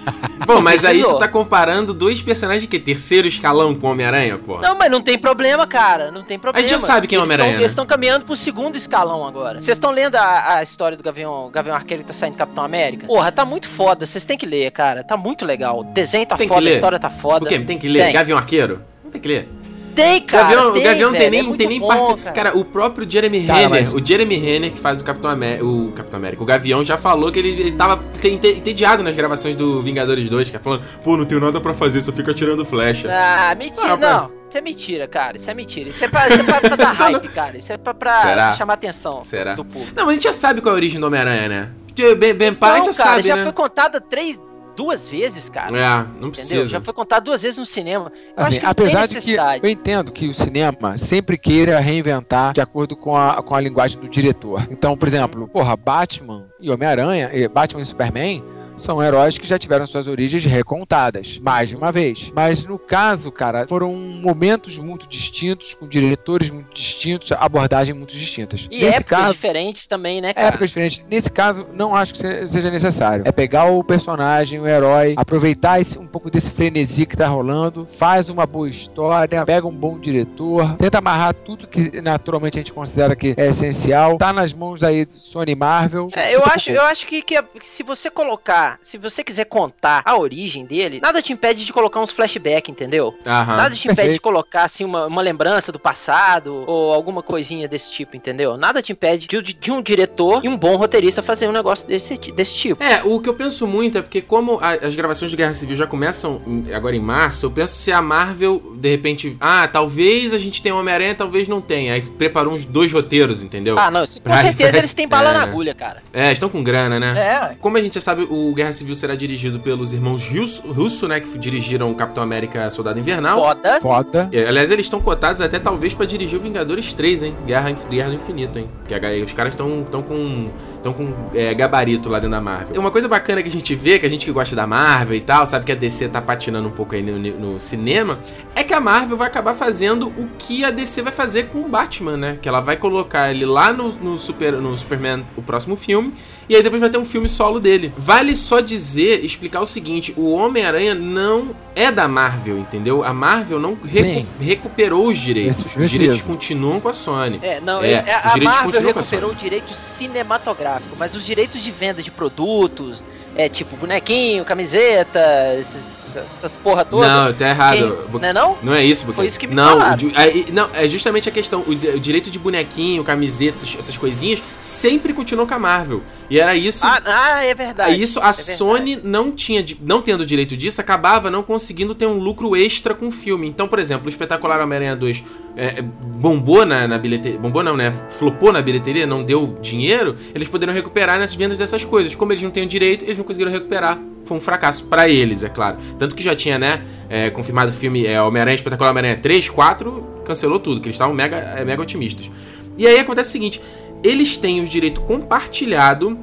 Bom, mas aí tu tá comparando dois personagens de que? Terceiro escalão com Homem-Aranha, pô? Não, mas não tem problema, cara. Não tem problema. A gente já sabe quem é Eles Homem-Aranha, né? Eles estão caminhando pro segundo escalão agora. Vocês estão lendo a, a história do Gavião, Gavião Arqueiro que tá saindo Capitão América? Porra, tá muito foda. Vocês têm que ler, cara. Tá muito legal. O desenho tá Tem foda, a história tá foda. Por quê? Tem que ler? Tem. Gavião Arqueiro? Não tem que ler. Tem, cara. Gavião, tem, o Gavião não tem velho, nem, é muito tem nem bom, participação. cara. Cara. o próprio Jeremy Cara, Renner, mas- o Jeremy Renner que faz o Capitão América, o Capitão América, o Gavião já falou que ele, ele tava ente- entediado nas gravações do Vingadores 2, que é falando, pô, não tenho nada pra fazer, só fico atirando flecha. Ah, mentira, Não, não. Isso é mentira, cara. Isso é mentira. Isso é pra, isso é pra, pra dar hype, cara. Isso é pra, pra Será? chamar atenção Será? do público. Não, mas a gente já sabe qual é a origem do Homem-Aranha, né? Porque Ben, ben Pá, a Não, gente já cara, sabe, já né? foi contada três, duas vezes, cara. É, não Entendeu? precisa. Já foi contado duas vezes no cinema. Eu Assim, acho que apesar de que eu entendo que o cinema sempre queira reinventar de acordo com a, com a linguagem do diretor. Então, por exemplo, porra, Batman e Homem-Aranha, e Batman e Superman são heróis que já tiveram suas origens recontadas, mais de uma vez. Mas no caso, cara, foram momentos muito distintos, com diretores muito distintos, abordagens muito distintas. E Nesse épocas caso, diferentes também, né, cara? épocas diferentes. Nesse caso, não acho que se- seja necessário. É pegar o personagem, o herói, aproveitar esse- um pouco desse frenesi que tá rolando, faz uma boa história, pega um bom diretor, tenta amarrar tudo que naturalmente a gente considera que é essencial. Tá nas mãos aí do Sony Marvel. É, eu acho, eu acho que, que se você colocar, se você quiser contar a origem dele, nada te impede de colocar uns flashback, entendeu? Aham. Nada te impede de colocar assim uma, uma lembrança do passado ou alguma coisinha desse tipo, entendeu? Nada te impede de, de um diretor e um bom roteirista fazer um negócio desse, desse tipo. É, o que eu penso muito é porque como a- as gravações de Guerra Civil já começam agora em março, eu penso se a Marvel, de repente, ah, talvez a gente tenha Homem-Aranha, talvez não tenha. Aí preparou uns dois roteiros, entendeu? Ah, não, com Pra- certeza eles têm bala é, na né? agulha, cara. É, estão com grana, né? É, Como a gente já sabe, o Guerra Civil será dirigido pelos irmãos Russo, Russo né, que dirigiram o Capitão América Soldado Invernal. foda. Foda. É, Aliás, eles estão cotados até talvez pra dirigir o Vingadores 3, hein? Guerra, Guerra do Infinito, hein? Que a- os caras estão tão com, tão com é, gabarito lá dentro da Marvel. Uma coisa bacana que a gente vê, que a gente que gosta da Marvel e tal, sabe que a DC tá patinando um pouco aí no, no cinema, é que a Marvel vai acabar fazendo o que a DC vai fazer com o Batman, né? Que ela vai colocar ele lá no, no, Super, no Superman, o próximo filme, e aí depois vai ter um filme solo dele. Vale só dizer, explicar o seguinte: o Homem-Aranha não é da Marvel, entendeu? A Marvel não recu- recuperou os direitos. Preciso. Os direitos continuam com a Sony. É, não, É, é, os a direitos Marvel a recuperou o direito cinematográfico, mas os direitos de venda de produtos, é tipo bonequinho, camiseta, esses- essas porra toda. Não, tá errado. Quem- Não é não? Não é isso, porque Foi isso que me não, falaram. aí- não, é justamente a questão. O, o direito de bonequinho, camiseta, essas, coisinhas, sempre continuou com a Marvel. E era isso. Ah, ah, é verdade. Aí isso a é verdade. Sony não tinha, não tendo direito disso, acabava não conseguindo ter um lucro extra com o filme. Então, por exemplo, o espetacular Homem-Aranha 2 é, bombou na, na bilheteria. Bombou não, né? Flopou na bilheteria, não deu dinheiro. Eles poderiam recuperar nessas vendas dessas coisas. Como eles não têm o direito, eles não conseguiram recuperar. Foi um fracasso pra eles, é claro. Tanto que já tinha, né, é, confirmado o filme é, Homem-Aranha Espetacular Homem-Aranha 3, 4, cancelou tudo, que eles estavam mega, é, mega otimistas. E aí acontece o seguinte: eles têm o direito compartilhado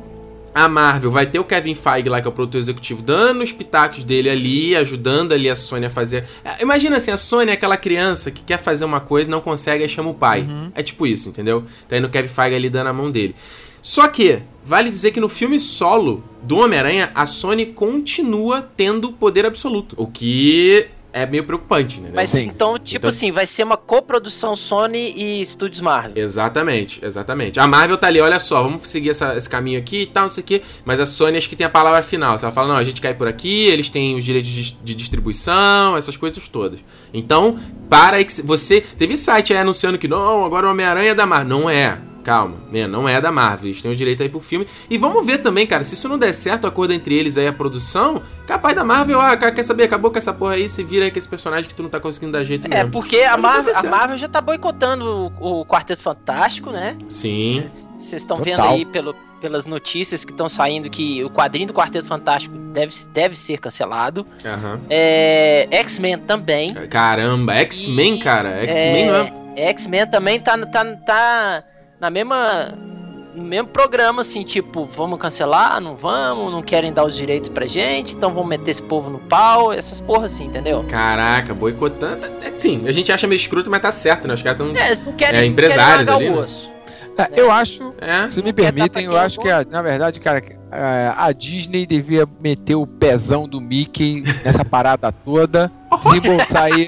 a Marvel vai ter o Kevin Feige lá, que é o produtor executivo, dando os pitacos dele ali, ajudando ali a Sony a fazer. É, Imagina assim, a Sony é aquela criança que quer fazer uma coisa e não consegue, aí chama o pai. É tipo isso, entendeu? Tá indo o Kevin Feige ali dando a mão dele. Só que, vale dizer que no filme solo do Homem-Aranha, a Sony continua tendo poder absoluto. O que é meio preocupante, né? Mas Sim. então, tipo Então- assim, vai ser uma coprodução Sony e Studios Marvel. Exatamente, exatamente. A Marvel tá ali, olha só, vamos seguir essa- esse caminho aqui e tal, não sei o quê. Mas a Sony acho que tem a palavra final. Ela fala, não, a gente cai por aqui, eles têm os direitos de, de distribuição, essas coisas todas. Então, para aí que você. Teve site aí anunciando que não, agora o Homem-Aranha é da Marvel. Não é. Calma, né? não é da Marvel, eles têm o direito aí pro filme. E vamos ver também, cara, se isso não der certo, o acordo entre eles aí, a produção, capaz da Marvel, ah, cara, quer saber, acabou com essa porra aí, se vira aí com esse personagem que tu não tá conseguindo dar jeito É, mesmo. porque a Marvel, a. Marvel já tá boicotando o, o Quarteto Fantástico, né? Sim. Vocês estão vendo aí pelo, pelas notícias que estão saindo que o quadrinho do Quarteto Fantástico deve, deve ser cancelado. Aham. É, X-Men também. Caramba, X-Men, cara. X-Men não é. X-Men também tá, tá, tá na mesma. No mesmo programa, assim, tipo, vamos cancelar, não vamos, não querem dar os direitos pra gente, então vamos meter esse povo no pau, essas porra assim, entendeu? Caraca, boicotando. Sim, a gente acha meio escroto, mas tá certo, né? Os caras são. É, eles não querem, É, não empresários querem largar ali, né? osso. É, eu acho, É. se me permitem, eu acho que, a- na verdade, cara, a Disney devia meter o pezão do Mickey nessa parada toda, desembolsar aí.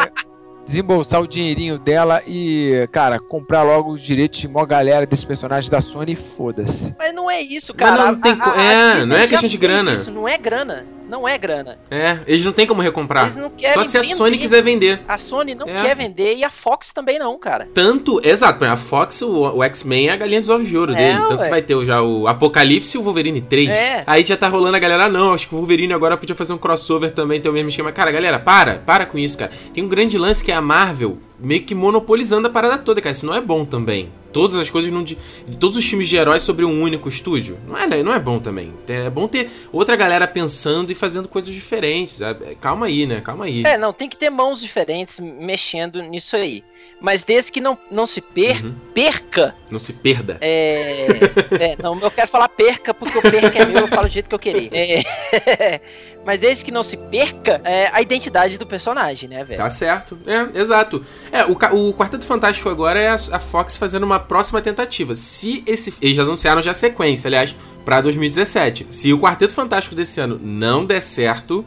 Desembolsar o dinheirinho dela e, cara, comprar logo os direitos de mó galera desses personagens da Sony e foda-se. Mas não é isso, Mas cara. não tem co- é, Disney não é questão de grana. Isso não é grana. Não é grana. É, eles não tem como recomprar. Eles não querem Só se a vender. Sony quiser vender. A Sony não É. quer vender e a Fox também não, cara. Tanto, exato, a Fox, o, o X-Men é a galinha dos ovos de ouro É, dele. Tanto ué. que vai ter já o Apocalipse e o Wolverine 3. É. Aí já tá rolando a galera, ah, não, acho que o Wolverine agora podia fazer um crossover também, ter o mesmo esquema. Cara, galera, para, para com isso, cara. Tem um grande lance que é a Marvel meio que monopolizando a parada toda, cara. Isso não é bom também. Todas as coisas num. di- Todos os filmes de heróis sobre um único estúdio. Não é, né? não é bom também. É bom ter outra galera pensando e fazendo coisas diferentes. Calma aí, né? Calma aí. É, não, tem que ter mãos diferentes mexendo nisso aí. Mas desde que não, não se per Uhum. perca. Não se perda. É, é, não, eu quero falar perca, porque o perca é meu, eu falo do jeito que eu querer. É, mas desde que não se perca é, a identidade do personagem, né, velho? Tá certo. É, exato. É, o, o Quarteto Fantástico agora é a, a Fox fazendo uma próxima tentativa. Se esse. Eles já anunciaram já a sequência, aliás, pra 2017. Se o Quarteto Fantástico desse ano não der certo.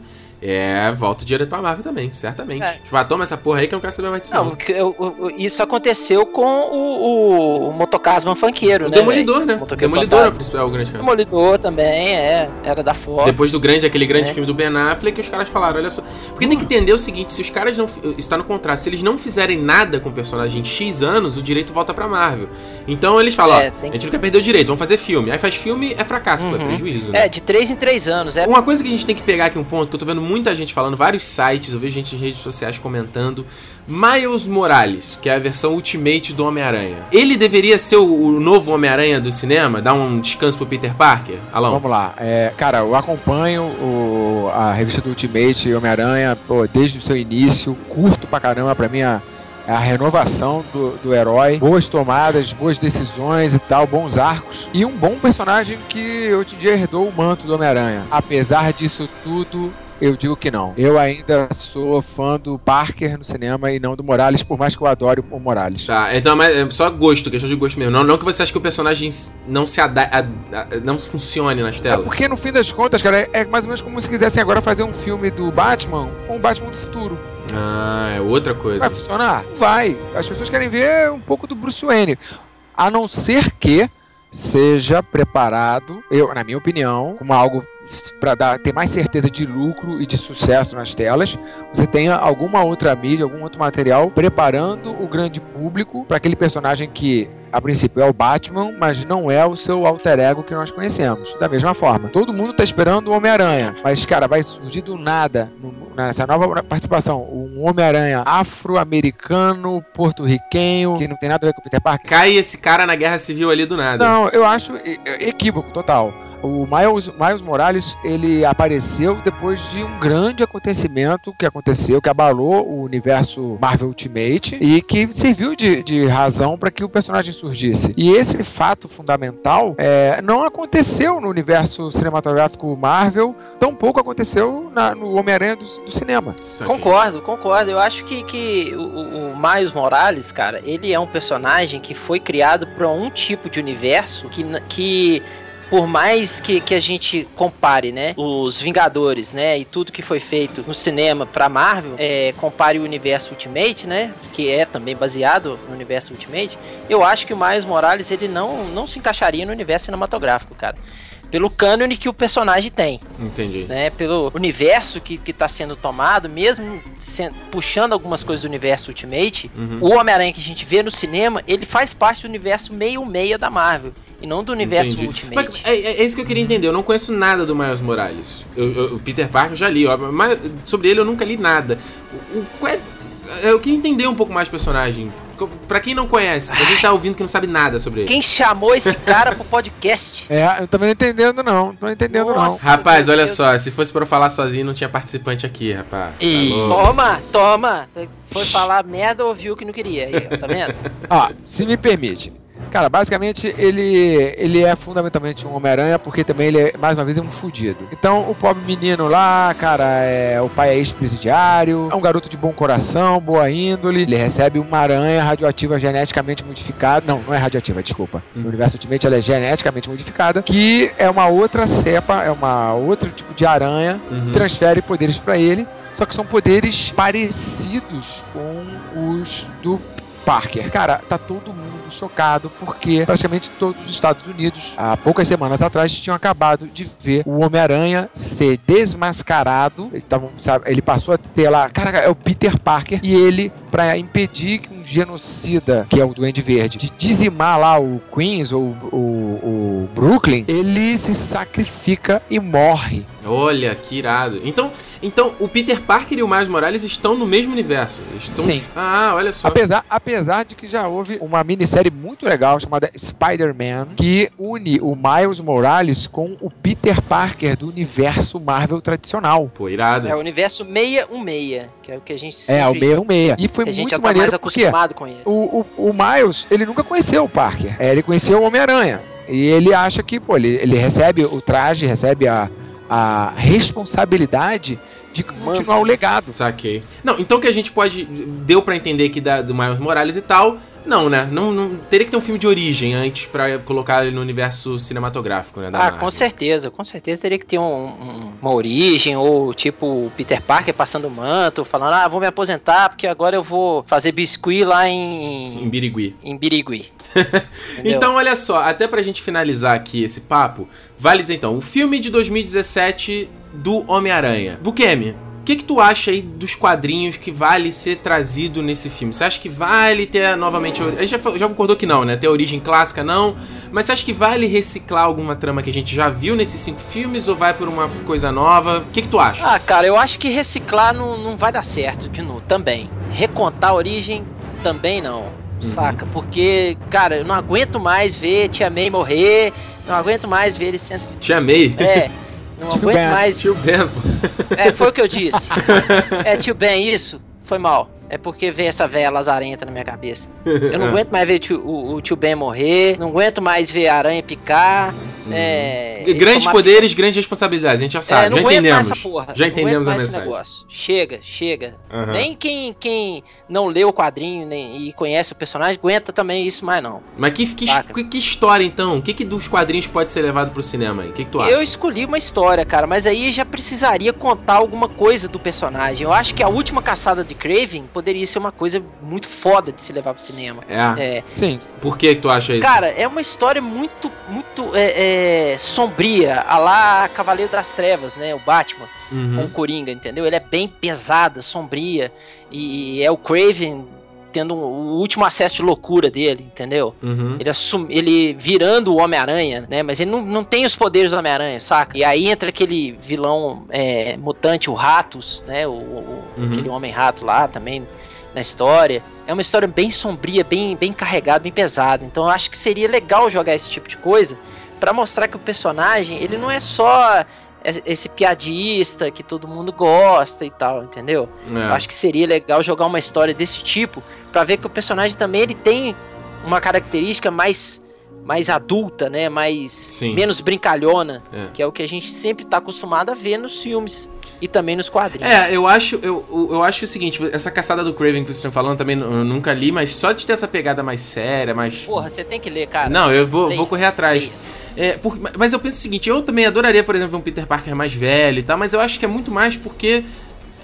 É, volta direto pra Marvel também, certamente. É. Tipo, ah, toma essa porra aí que eu não quero saber mais disso. Não, eu- eu- isso aconteceu com o, o, o Motocasman Funkeiro, o né? Demolidor, né? O Demolidor é o, principal, é o grande cara. Demolidor também, é. Era da Fox. Depois do grande, aquele grande É. filme do Ben Affleck, os caras falaram, olha só. Porque tem que entender o seguinte, se os caras não. Está no contrato, se eles não fizerem nada com o personagem em X anos, o direito volta pra Marvel. Então eles falam, É, ó, a gente que- não quer perder o direito, vamos fazer filme. Aí faz filme, é fracasso, é Uhum. prejuízo, né? É, de três em três anos. É Uma coisa que a gente tem que pegar aqui um ponto, que eu tô vendo muita gente falando, vários sites, eu vejo gente em redes sociais comentando. Miles Morales, que é a versão Ultimate do Homem-Aranha. Ele deveria ser o, o novo Homem-Aranha do cinema? Dar um descanso pro Peter Parker? Alão? Vamos lá. É, cara, eu acompanho o- a revista do Ultimate Homem-Aranha desde o seu início. Curto pra caramba, pra mim a, a renovação do, do herói. Boas tomadas, boas decisões e tal, bons arcos. E um bom personagem que hoje em dia herdou o manto do Homem-Aranha. Apesar disso tudo. Eu digo que não. Eu ainda sou fã do Parker no cinema e não do Morales, por mais que eu adore o Morales. Tá, então é é só gosto, questão de gosto mesmo. Não, não que você acha que o personagem não se ada a- a- não funcione nas É telas. porque no fim das contas, cara, é- é mais ou menos como se quisessem agora fazer um filme do Batman com o Batman do futuro. Ah, é outra coisa. Vai funcionar? Vai. As pessoas querem ver um pouco do Bruce Wayne. A não ser que seja preparado, eu, na minha opinião, como algo para ter mais certeza de lucro e de sucesso nas telas, você tenha alguma outra mídia, algum outro material preparando o grande público para aquele personagem que a princípio é o Batman, mas não é o seu alter ego que nós conhecemos. Da mesma forma, todo mundo tá esperando o Homem-Aranha, mas cara, vai surgir do nada nessa nova participação um Homem-Aranha afro-americano, porto-riquenho, que não tem nada a ver com o Peter Parker. Cai esse cara na guerra civil ali do nada. Não, eu acho equívoco total. O Miles, Miles Morales, ele apareceu depois de um grande acontecimento que aconteceu, que abalou o universo Marvel Ultimate e que serviu de, de razão para que o personagem surgisse. E esse fato fundamental é, não aconteceu no universo cinematográfico Marvel, tampouco aconteceu na- no Homem-Aranha do, do cinema. Concordo, concordo. Eu acho que, que o, o- Miles Morales, cara, ele é um personagem que foi criado para um tipo de universo que, que por mais que, que a gente compare, né, os Vingadores, né, e tudo que foi feito no cinema pra Marvel, é, compare o universo Ultimate, né, que é também baseado no universo Ultimate, eu acho que o Miles Morales, ele não, não se encaixaria no universo cinematográfico, cara pelo cânone que o personagem tem. Entendi. Né? Pelo universo que, que tá sendo tomado, mesmo se, puxando algumas coisas do universo Ultimate, uhum. o Homem-Aranha que a gente vê no cinema, ele faz parte do universo meio-meia da Marvel. E não do universo Entendi. Ultimate. Mas é, é, é, isso que eu queria entender. Eu não conheço nada do Miles Morales. o Peter Parker eu já li, ó, mas sobre ele eu nunca li nada. O, o, é, eu queria entender um pouco mais o personagem. Pra quem não conhece, pra quem tá ouvindo que não sabe nada sobre ele. Quem chamou esse cara pro podcast? É, eu também não entendendo não, não tô entendendo Nossa, não. Rapaz, olha só, se fosse pra eu falar sozinho, não tinha participante aqui, rapaz. E... Tá toma, toma. Foi falar merda, ouviu o que não queria. Aí, tá vendo? Ó, se me permite. Cara, basicamente ele, ele é fundamentalmente um Homem-Aranha porque também ele é, mais uma vez, é um fudido. Então, o pobre menino lá, cara, é, o pai é ex-presidiário, é um garoto de bom coração, boa índole. Ele recebe uma aranha radioativa geneticamente modificada. Não, não é radioativa, desculpa. Hum. No universo Ultimate ela é geneticamente modificada, que é uma outra cepa, é uma outro tipo de aranha, uhum. transfere poderes para ele. Só que são poderes parecidos com os do Parker. Cara, tá todo mundo chocado porque praticamente todos os Estados Unidos, há poucas semanas atrás, tinham acabado de ver o Homem-Aranha ser desmascarado. Ele, tava, sabe, ele passou a ter lá, cara, é o Peter Parker e ele, para impedir que um genocida, que é o Duende Verde, de dizimar lá o Queens ou o, o Brooklyn, ele se sacrifica e morre. Olha, que irado. Então, então, o Peter Parker e o Miles Morales estão no mesmo universo. Estão... Sim. Ah, olha só. Apesar, apesar de que já houve uma minissérie muito legal chamada Spider-Man, que une o Miles Morales com o Peter Parker do universo Marvel tradicional. Pô, irado. É o universo 616, que é o que a gente sempre... É, o 616. E foi muito tá maneiro porque com ele. O, o, o Miles, ele nunca conheceu o Parker. É, ele conheceu o Homem-Aranha. E ele acha que, pô, ele, ele recebe o traje, recebe a, a responsabilidade de continuar o legado. Saquei. Não, então que a gente pode. Deu para entender que da, do Miles Morales e tal. Não, né? Não, não, teria que ter um filme de origem antes para colocar ele no universo cinematográfico, né? ah, Marvel. com certeza, com certeza teria que ter um, um, uma origem, ou tipo Peter Parker passando o manto, falando, ah, vou me aposentar porque agora eu vou fazer biscuit lá em. Em Birigui. Em Birigui. então, olha só, até pra gente finalizar aqui esse papo, vale dizer então, o filme de 2017 do Homem-Aranha. Bukemi, que, que tu acha aí dos quadrinhos que vale ser trazido nesse filme? Você acha que vale ter novamente. A gente já, já concordou que não, né? Ter origem clássica, não. Mas você acha que vale reciclar alguma trama que a gente já viu nesses cinco filmes ou vai por uma coisa nova? O que, que tu acha? Ah, cara, eu acho que reciclar não, não vai dar certo de novo também. Recontar a origem também não. Uhum. Saca? Porque, cara, eu não aguento mais ver Tia May morrer. Não aguento mais ver ele sendo. Tia May? É. Não tio aguento ben. mais. Tio Ben. É, foi o que eu disse. é, tio Ben, isso. Foi mal. É porque vem essa velha lazarenta na minha cabeça. Eu não aguento mais ver tio, o, o, tio Ben morrer, não aguento mais ver a aranha picar. Uhum. É, grandes poderes, grandes responsabilidades, a gente já sabe, é, já entendemos. Já entendemos a mensagem. Chega, chega. Uhum. Nem quem, quem não leu o quadrinho nem, e conhece o personagem aguenta também isso mais não. Mas que, que, que história então? O que, que dos quadrinhos pode ser levado pro cinema aí? O que, que tu acha? Eu escolhi uma história, cara, mas aí já precisaria contar alguma coisa do personagem. Eu acho que a última caçada de Craven poderia ser uma coisa muito foda de se levar pro cinema. É. é. Sim. Por que tu acha isso? Cara, é uma história muito, muito é, é, sombria, a lá Cavaleiro das Trevas, né? O Batman uhum. com o Coringa, entendeu? Ele é bem pesada, sombria. E é o Craven tendo um, o último acesso de loucura dele, entendeu? Uhum. Ele, assum, ele virando o Homem-Aranha, né? Mas ele não, não tem os poderes do Homem-Aranha, saca? E aí entra aquele vilão é, mutante, o Ratos, né? O, o uhum. Aquele Homem-Rato lá também na história. É uma história bem sombria, bem, bem carregada, bem pesada. Então eu acho que seria legal jogar esse tipo de coisa para mostrar que o personagem, ele não é só esse piadista que todo mundo gosta e tal, entendeu? É. Eu acho que seria legal jogar uma história desse tipo para ver que o personagem também ele tem uma característica mais mais adulta, né? Mais Sim. menos brincalhona, é. que é o que a gente sempre tá acostumado a ver nos filmes e também nos quadrinhos. É, eu acho, eu, eu acho o seguinte, essa caçada do Craven que vocês estão falando também eu nunca li, mas só de ter essa pegada mais séria, mais Porra, você tem que ler, cara. Não, eu vou, vou correr atrás. Leia. É, por- mas eu penso o seguinte, eu também adoraria, por exemplo, um Peter Parker mais velho e tal, mas eu acho que é muito mais porque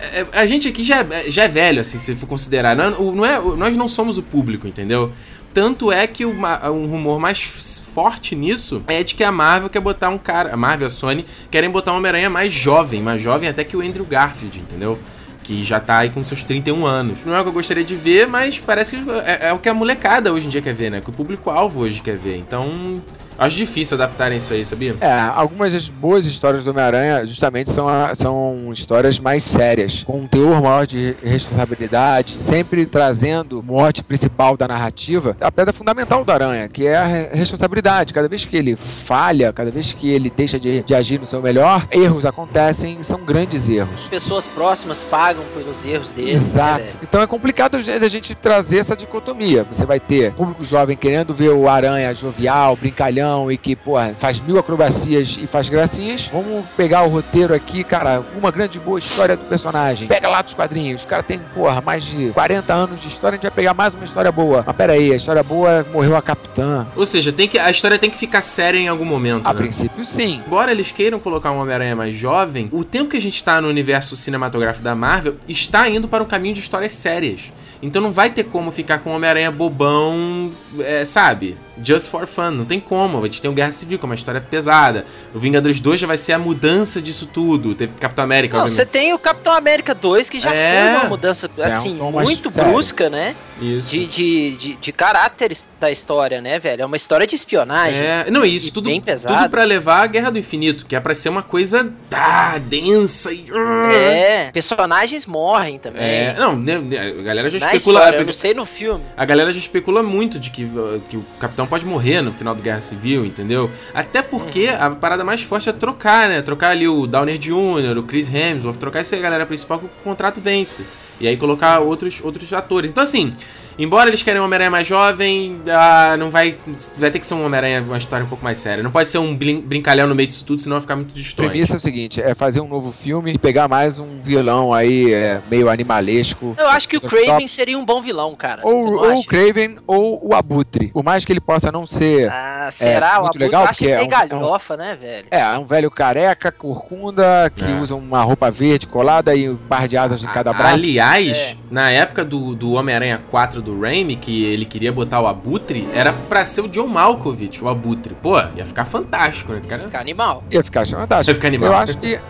é, a gente aqui já, é- já é velho, assim, se for considerar. Não, o- não é, nós não somos o público, entendeu? Tanto é que uma- um rumor mais forte nisso é de que a Marvel quer botar um cara. A Marvel e a Sony querem botar um Homem-Aranha mais jovem, mais jovem até que o Andrew Garfield, entendeu? Que já tá aí com seus 31 anos. Não é o que eu gostaria de ver, mas parece que é, é o que a molecada hoje em dia quer ver, né? Que o público-alvo hoje quer ver. Então, acho difícil adaptarem isso aí, sabia? É, algumas das boas histórias do Homem-Aranha justamente são, a- são histórias mais sérias, com um teor maior de responsabilidade, sempre trazendo o mote principal da narrativa, a pedra fundamental do Aranha, que é a re- responsabilidade. Cada vez que ele falha, cada vez que ele deixa de, de agir no seu melhor, erros acontecem, são grandes erros. Pessoas próximas pagam pelos erros dele. né, Exato. velho? então é complicado a gente trazer essa dicotomia. Você vai ter público jovem querendo ver o Aranha jovial, brincalhão e que, porra, faz mil acrobacias e faz gracinhas. Vamos pegar o roteiro aqui, cara, uma grande boa história do personagem. Pega lá dos quadrinhos. O cara tem, porra, mais de 40 anos de história, a gente vai pegar mais uma história boa. Mas pera aí, a história boa morreu a capitã. Ou seja, tem que, a história tem que ficar séria em algum momento, A né? princípio, sim. Embora eles queiram colocar um Homem-Aranha mais jovem, o tempo que a gente tá no universo cinematográfico da Marvel está indo para um caminho de histórias sérias. Então não vai ter como ficar com o Homem-Aranha bobão, é, sabe? Just for fun. Não tem como. A gente tem o Guerra Civil, que é uma história pesada. O Vingadores 2 já vai ser a mudança disso tudo. Teve Capitão América, Não, obviamente. você tem o Capitão América 2, que já É. foi uma mudança, um assim, tom mais muito sério. brusca, né? Isso. De, de, de, de caráteres da história, né, velho? É uma história de espionagem. É, não, isso E tudo, bem pesado. tudo pra levar a Guerra do Infinito, que é pra ser uma coisa tá, densa e. É, personagens morrem também. É, não, né, né, a galera já Na especula. história, eu não sei no filme. A galera já especula muito de que, uh, que o capitão pode morrer no final do Guerra Civil, entendeu? Até porque a parada mais forte é trocar, né? Trocar ali o Downer Jr., o Chris Hemsworth, trocar essa galera principal que o contrato vence. E aí colocar outros, outros atores. Então, assim, embora eles querem um Homem-Aranha mais jovem, ah, não vai. Vai ter que ser um Homem-Aranha, uma história um pouco mais séria. Não pode ser um blin- brincalhão no meio disso tudo, senão vai ficar muito A distante. premissa é o seguinte: é fazer um novo filme e pegar mais um vilão aí, é, meio animalesco. Eu acho que o. Craven seria um bom vilão, cara. Ou, ou o? Craven ou o Abutre. Por mais que ele possa não ser. Ah, será? o muito legal, acho que é um- é um- galhofa, né, velho? É, é um velho careca, corcunda, que É. usa uma roupa verde colada e um par de asas em cada braço. Aliás, É. na época do, do Homem-Aranha 4 do Raimi, que ele queria botar o Abutre, era pra ser o John Malkovich, o Abutre. Pô, ia ficar fantástico, né, cara? Fica animal. Ia ficar fantástico. Ia ficar animal. Eu acho que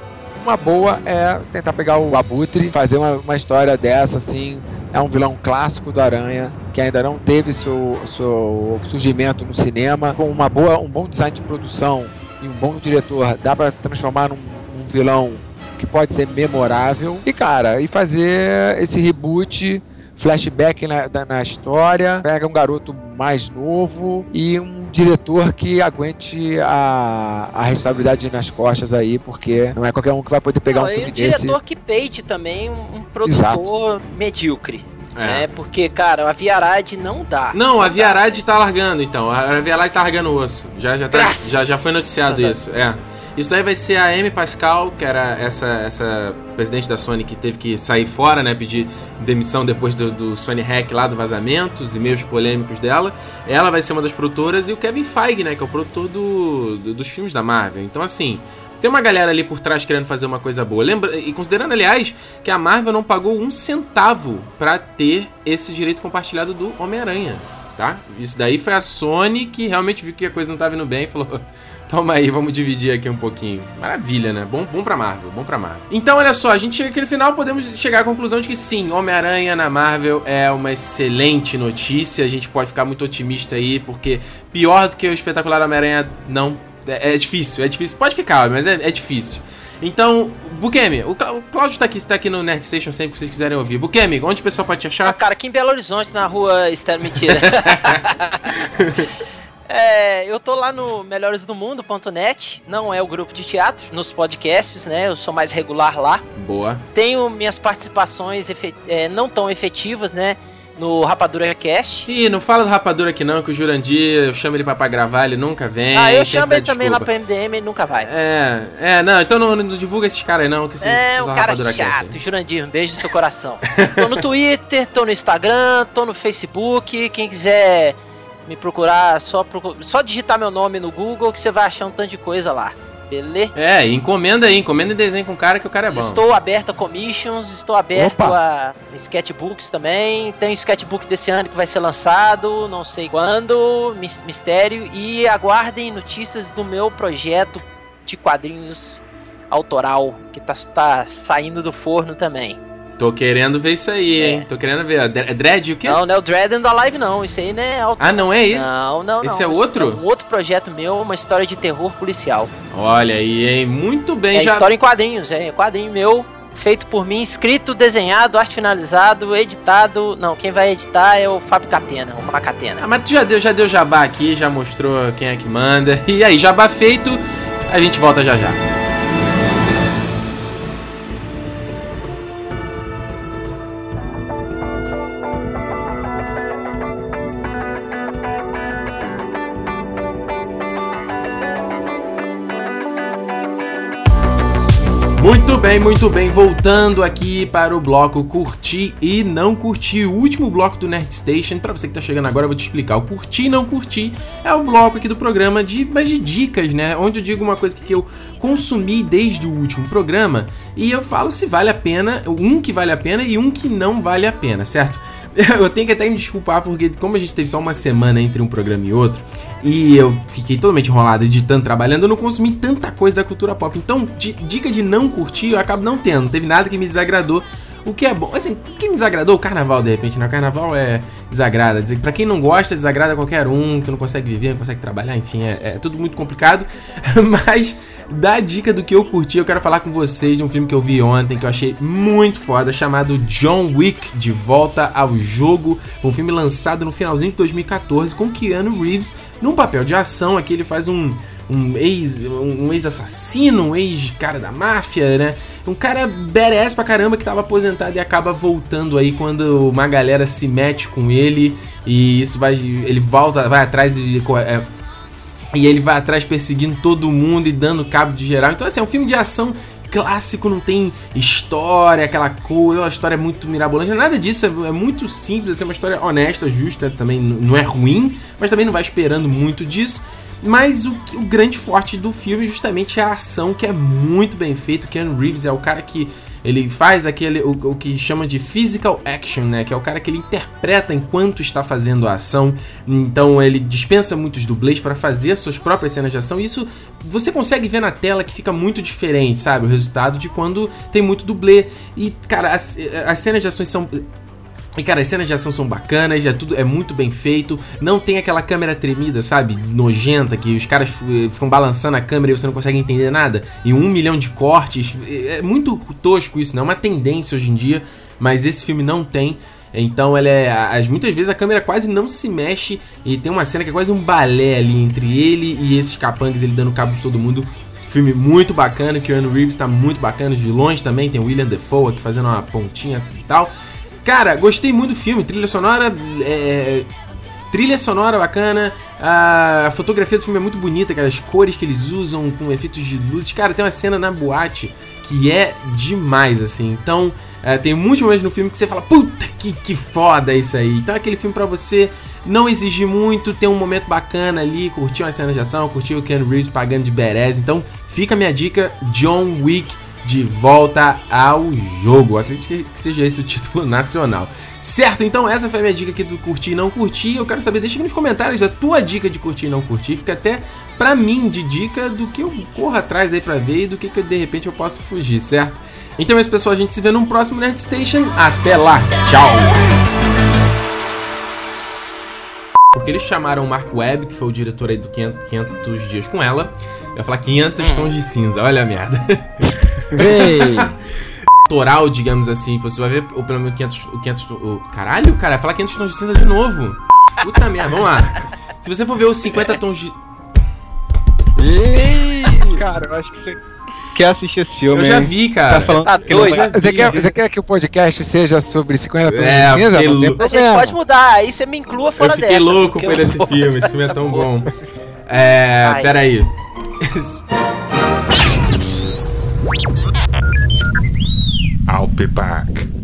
uma boa é tentar pegar o Abutre, fazer uma, uma história dessa, assim. É um vilão clássico do Aranha, que ainda não teve seu, seu surgimento no cinema. Com uma boa, um bom design de produção e um bom diretor, dá pra transformar num, num vilão que pode ser memorável. E, cara, e fazer esse reboot flashback na, da- na história, pega um garoto mais novo e um diretor que aguente a, a responsabilidade nas costas aí, porque não é qualquer um que vai poder pegar Não, um e filme o desse. diretor que peite também um, um produtor medíocre. É. Né? Porque, cara, a Viarade não dá. Não, a. Viarade tá largando, então. A Viarade tá largando o osso. Já, já, tá- já, já foi noticiado isso. É. Isso daí vai ser a Amy Pascal, que era essa, essa presidente da Sony que teve que sair fora, né? Pedir demissão depois do, do Sony Hack lá, do vazamento, os e-mails polêmicos dela. Ela vai ser uma das produtoras e o Kevin Feige, né? Que é o produtor do, do- dos filmes da Marvel. Então, assim, tem uma galera ali por trás querendo fazer uma coisa boa. Lembra, e considerando, aliás, que a Marvel não pagou um centavo pra ter esse direito compartilhado do Homem-Aranha, tá? Isso daí foi a Sony que realmente viu que a coisa não tava indo bem e falou. Toma aí, vamos dividir aqui um pouquinho. Maravilha, né? Bom, bom pra Marvel, bom pra Marvel. Então, olha só, a gente chega aqui no final, podemos chegar à conclusão de que sim, Homem-Aranha na Marvel é uma excelente notícia. A gente pode ficar muito otimista aí, porque pior do que o espetacular Homem-Aranha não. É, é difícil, é difícil. Pode ficar, mas é, é difícil. Então, Bukemi, o, Clá- o Cláudio tá aqui, está aqui no Nerd Station sempre que vocês quiserem ouvir. Bukemi, onde o pessoal pode te Ah, achar? cara, aqui em Belo Horizonte, na rua Estela Mentira. É, eu tô lá no melhoresdomundo.net, não é o grupo de teatro, nos podcasts, né? Eu sou mais regular lá. Boa. Tenho minhas participações é, não tão efetivas, né? No Rapadura Cast. Ih, não fala do Rapadura aqui não, que o Jurandir, eu chamo ele pra, pra gravar, ele nunca vem. ah, eu chamo ele também lá pra MDM, ele nunca vai. É, é, não, então não, não divulga esses caras aí não, que esses, É, um cara Rapadura Cast chato, aí. Jurandir, um beijo no seu coração. tô no Twitter, tô no Instagram, tô no Facebook, quem quiser me procurar, só, só digitar meu nome no Google que você vai achar um tanto de coisa lá. Beleza? É, encomenda aí, encomenda e desenho com o cara que o cara é bom. Estou aberto a commissions, estou aberto Opa. a sketchbooks também. Tem sketchbook desse ano que vai ser lançado, não sei quando, mis- mistério. E aguardem notícias do meu projeto de quadrinhos autoral, que tá, tá saindo do forno também. Tô querendo ver isso aí, É. hein? Tô querendo ver. Dre- Dread o quê? Não, não é o Dread and Alive, não. Isso aí não é auto... Ah, não é ele? Não, não, não. Esse é outro? um outro projeto meu, uma história de terror policial. Olha aí, hein? Muito bem, É já. história em quadrinhos, é quadrinho meu, feito por mim, escrito, desenhado, arte finalizado, editado. Não, quem vai editar é o Fábio Catena, o Macatena. Ah, mas tu já deu, já deu jabá aqui, já mostrou quem é que manda. E aí, jabá feito, a gente volta já já. Bem, muito bem. Voltando aqui para o bloco curtir e não curtir. O último bloco do Nerd Station. Para você que tá chegando agora, eu vou te explicar. O curtir e não curtir é o bloco aqui do programa de, mas de dicas, né? Onde eu digo uma coisa que eu consumi desde o último programa e eu falo se vale a pena, um que vale a pena e um que não vale a pena, certo? Eu tenho que até me desculpar porque, como a gente teve só uma semana entre um programa e outro, e eu fiquei totalmente enrolado editando, trabalhando, eu não consumi tanta coisa da cultura pop. Então, di- dica de não curtir, eu acabo não tendo. Não teve nada que me desagradou. O que é bom, assim, o que me desagradou? O carnaval, de repente, né? O carnaval é desagrada. Pra quem não gosta, desagrada qualquer um, tu não consegue viver, não consegue trabalhar, enfim, é, é tudo muito complicado. Mas, da dica do que eu curti, eu quero falar com vocês de um filme que eu vi ontem, que eu achei muito foda, chamado John Wick, De Volta ao Jogo. Um filme lançado no finalzinho de 2014, com Keanu Reeves, num papel de ação. Aqui ele faz um um ex um ex-assassino, um ex-cara da máfia, né? Um cara badass pra caramba que tava aposentado e acaba voltando aí quando uma galera se mete com ele e isso vai ele volta, vai atrás e é, e ele vai atrás perseguindo todo mundo e dando cabo de geral. Então assim, é um filme de ação clássico, não tem história, aquela coisa, uma história muito mirabolante, nada disso, é, é muito simples, assim, é uma história honesta, justa, também não é ruim, mas também não vai esperando muito disso. Mas o, o grande forte do filme justamente é a ação, que é muito bem feito. Keanu Reeves é o cara que ele faz aquele o, o que chama de physical action, né? Que é o cara que ele interpreta enquanto está fazendo a ação. Então ele dispensa muitos dublês para fazer as suas próprias cenas de ação. E isso você consegue ver na tela que fica muito diferente, sabe? O resultado de quando tem muito dublê. E, cara, as, as cenas de ações são e cara, as cenas de ação são bacanas, é tudo é muito bem feito, não tem aquela câmera tremida, sabe? Nojenta, que os caras eh, ficam balançando a câmera e você não consegue entender nada. E um milhão de cortes. É muito tosco isso, não é uma tendência hoje em dia, mas esse filme não tem. Então ela é. As, muitas vezes a câmera quase não se mexe. E tem uma cena que é quase um balé ali entre ele e esses capangas, ele dando cabo de todo mundo. Filme muito bacana, que o Keanu Reeves tá muito bacana, os vilões também, tem o William Defoe aqui fazendo uma pontinha e tal. Cara, gostei muito do filme, trilha sonora. É, trilha sonora bacana, a fotografia do filme é muito bonita, cara, as cores que eles usam com efeitos de luzes. Cara, tem uma cena na boate que é demais, assim. Então, é, tem muitos momentos no filme que você fala, puta que, que foda isso aí. Então, é aquele filme pra você não exigir muito, ter um momento bacana ali, curtir uma cena de ação, curtir o Ken Reeves pagando de berez. Então, fica a minha dica: John Wick de volta ao jogo. Acredito que seja esse o título nacional. Certo, então essa foi a minha dica aqui do curtir e não curtir. Eu quero saber, deixa aqui nos comentários a tua dica de curtir e não curtir. Fica até pra mim de dica do que eu corro atrás aí pra ver e do que, que de repente eu posso fugir, certo? Então é isso, pessoal. A gente se vê num próximo Nerd Station. Até lá. Tchau. Porque eles chamaram o Mark Webb, que foi o diretor aí do 500, 500 Dias com Ela. Eu ia falar 500 Tons de Cinza. Olha a merda. Ei! Toral, digamos assim. Você vai ver, ou pelo menos 500... O 500 o, caralho, cara. Falar 500 Tons de Cinza de novo. Puta merda. Vamos lá. Se você for ver os 50 Tons de... Ei, cara, eu acho que você quer assistir esse filme. Eu já vi, Tá cara. falando Tá que não doido? Você quer, você quer que o podcast seja sobre 50 tons É, de cinza? Não tem. A gente pode mudar, aí você me inclua Eu fora fiquei dessa. louco por eu esse filme. Esse filme é dessa tão bom. É... Ai. Peraí. I'll be back.